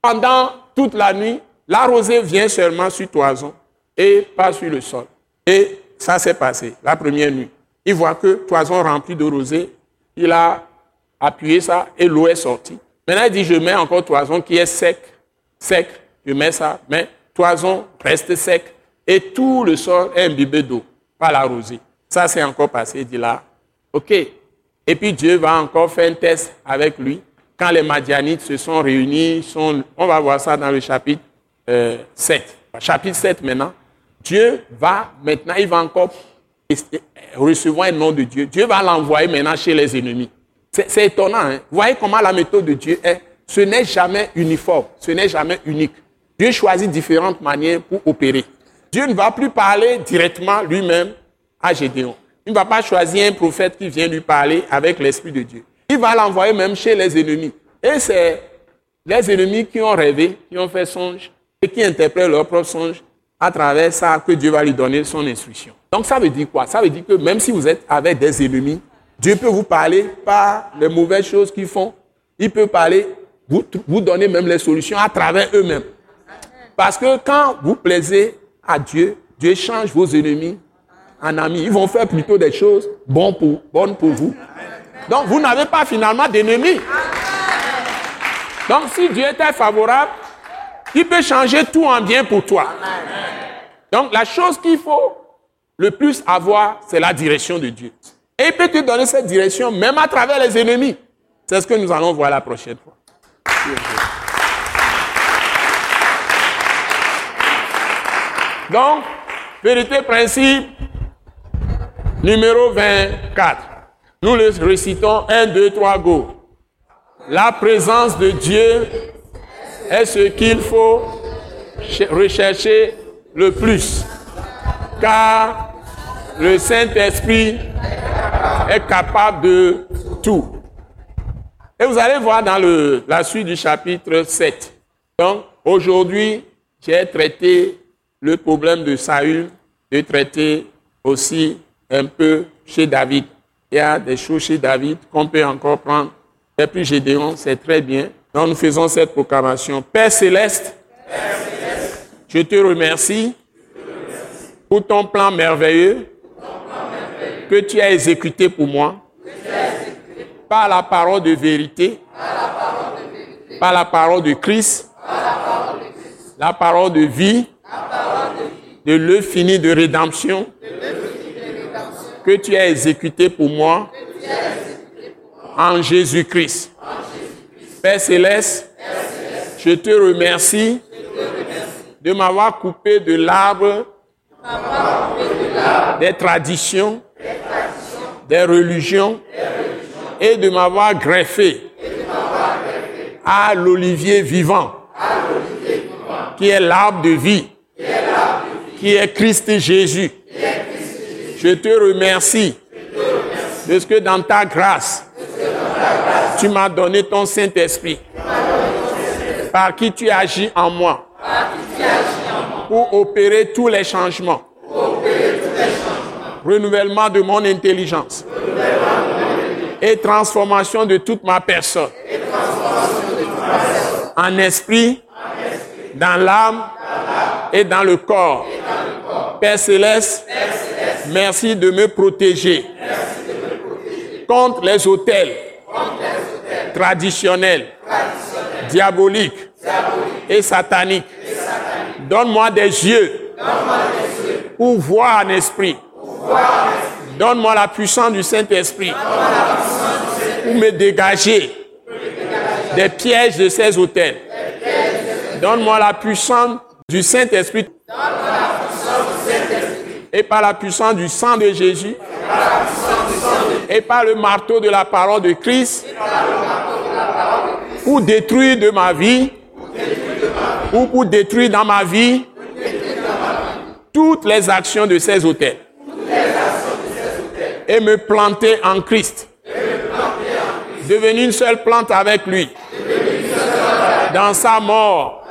S1: pendant toute la nuit, la rosée vient seulement sur toison et pas sur le sol. Et ça s'est passé la première nuit il voit que toison remplie de rosée, il a appuyé ça et l'eau est sortie. Maintenant, il dit, je mets encore toison qui est sec, sec, je mets ça, mais toison reste sec et tout le sol est imbibé d'eau, pas la rosée. Ça, c'est encore passé, il dit là, ok. Et puis Dieu va encore faire un test avec lui. Quand les Madianites se sont réunis, sont, on va voir ça dans le chapitre 7. Euh, chapitre 7 maintenant. Dieu va maintenant, il va encore recevant un nom de Dieu, Dieu va l'envoyer maintenant chez les ennemis. C'est étonnant. Hein? Vous voyez comment la méthode de Dieu est Ce n'est jamais uniforme, ce n'est jamais unique. Dieu choisit différentes manières pour opérer. Dieu ne va plus parler directement lui-même à Gédéon. Il ne va pas choisir un prophète qui vient lui parler avec l'Esprit de Dieu. Il va l'envoyer même chez les ennemis. Et c'est les ennemis qui ont rêvé, qui ont fait songe et qui interprètent leur propre songe à travers ça que Dieu va lui donner son instruction. Donc ça veut dire quoi? Ça veut dire que même si vous êtes avec des ennemis, Dieu peut vous parler par les mauvaises choses qu'ils font. Il peut parler, vous, vous donner même les solutions à travers eux-mêmes. Parce que quand vous plaisez à Dieu, Dieu change vos ennemis en amis. Ils vont faire plutôt des choses bonnes pour, bonnes pour vous. Donc vous n'avez pas finalement d'ennemis. Donc si Dieu était favorable, il peut changer tout en bien pour toi. Donc la chose qu'il faut le plus avoir, c'est la direction de Dieu. Et il peut te donner cette direction même à travers les ennemis. C'est ce que nous allons voir la prochaine fois. Donc, vérité principe numéro 24. Nous le récitons 1, 2, 3, go. La présence de Dieu est ce qu'il faut rechercher le plus. Car le Saint-Esprit est capable de tout. Et vous allez voir dans le, la suite du chapitre 7. Donc, aujourd'hui, j'ai traité le problème de Saül, j'ai traité aussi un peu chez David. Il y a des choses chez David qu'on peut encore prendre. Et puis Gédéon, c'est très bien. Donc nous faisons cette proclamation. Père céleste, je te remercie pour ton plan merveilleux que tu as exécuté pour moi. Par la parole de vérité, par la parole de Christ, la parole de vie, de l'œuvre fini de rédemption. Que tu as exécuté pour moi. En Jésus-Christ. Père céleste, je te remercie de m'avoir coupé de l'arbre des traditions, des religions et de m'avoir greffé à l'olivier vivant qui est l'arbre de vie, qui est Christ Jésus. Je te remercie de ce que dans ta grâce, tu m'as donné ton Saint-Esprit, par qui tu agis en moi, pour opérer tous les changements, renouvellement de mon intelligence et transformation de toute ma personne, en esprit, dans l'âme et dans le corps. Père céleste, merci de me protéger contre les hôtels traditionnels, diaboliques et sataniques. Donne-moi des yeux pour voir en esprit. Donne-moi la puissance du Saint-Esprit pour me dégager des pièges de ces hôtels. Donne-moi la puissance du Saint-Esprit. Et par la puissance du sang de Jésus. Et par le marteau de la parole de Christ. Pour détruire de ma vie. Ou pour détruire dans ma vie. Toutes les actions de ces hôtels et me planter en Christ. Devenir une seule plante avec lui. Dans sa mort,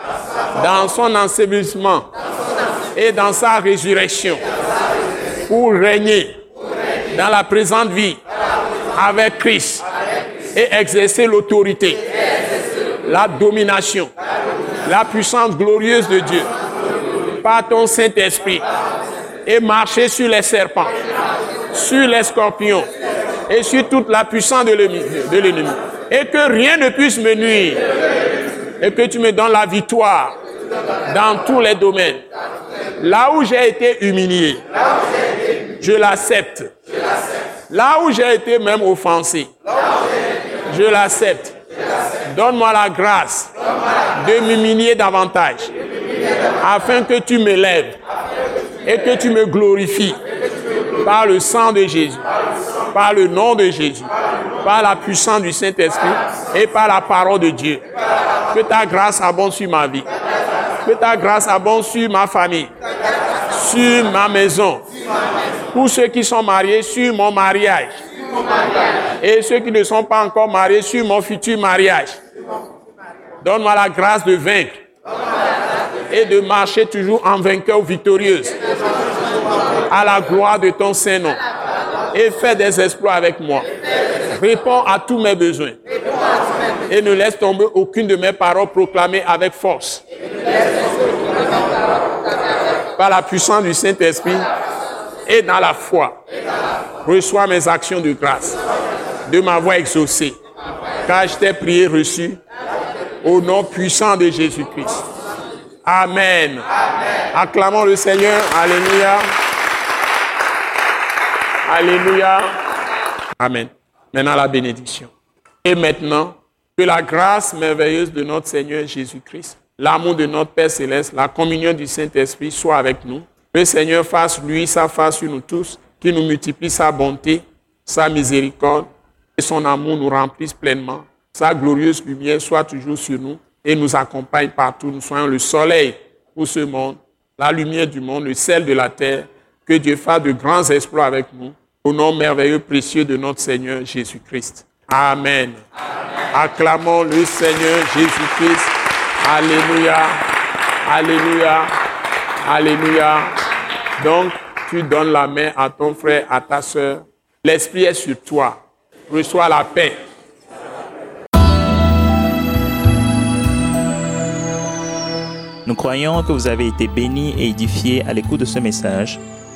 S1: dans son ensevelissement et dans sa résurrection. Pour régner dans la présente vie avec Christ et exercer l'autorité, la domination, la puissance glorieuse de Dieu par ton Saint-Esprit et marcher sur les serpents, sur les scorpions et sur toute la puissance de l'ennemi. Et que rien ne puisse me nuire. Et que tu me donnes la victoire dans tous les domaines. Là où j'ai été humilié, je l'accepte. Là où j'ai été même offensé, je l'accepte. Donne-moi la grâce de m'humilier davantage afin que tu m'élèves et que tu me glorifies par le sang de Jésus, par le nom de Jésus, par la puissance du Saint-Esprit et par la parole de Dieu. Que ta grâce abonde sur ma vie. Que ta grâce abonde sur ma famille, sur ma maison, pour ceux qui sont mariés, sur mon mariage. Et ceux qui ne sont pas encore mariés, sur mon futur mariage. Donne-moi la grâce de vaincre et de marcher toujours en vainqueur victorieuse à la gloire de ton Saint-Nom. Et fais des exploits avec moi. Réponds à tous mes besoins. Et ne laisse tomber aucune de mes paroles proclamées avec force. Par la puissance du Saint-Esprit et dans la foi. Reçois mes actions de grâce de m'avoir exaucé. Car je t'ai prié reçu Au nom puissant de Jésus-Christ. Amen. Acclamons le Seigneur. Alléluia. Alléluia. Amen. Maintenant la bénédiction. Et maintenant, que la grâce merveilleuse de notre Seigneur Jésus-Christ, l'amour de notre Père céleste, la communion du Saint-Esprit soit avec nous. Le Seigneur fasse lui sa face sur nous tous, qui nous multiplie sa bonté, sa miséricorde et son amour nous remplisse pleinement. Sa glorieuse lumière soit toujours sur nous et nous accompagne partout. Nous soyons le soleil pour ce monde, la lumière du monde, le sel de la terre. Que Dieu fasse de grands exploits avec nous. Au nom merveilleux, précieux de notre Seigneur Jésus-Christ. Amen. Acclamons le Seigneur Jésus-Christ. Alléluia. Alléluia. Alléluia. Donc, tu donnes la main à ton frère, à ta soeur. L'Esprit est sur toi. Reçois la paix.
S3: Nous croyons que vous avez été bénis et édifiés à l'écoute de ce message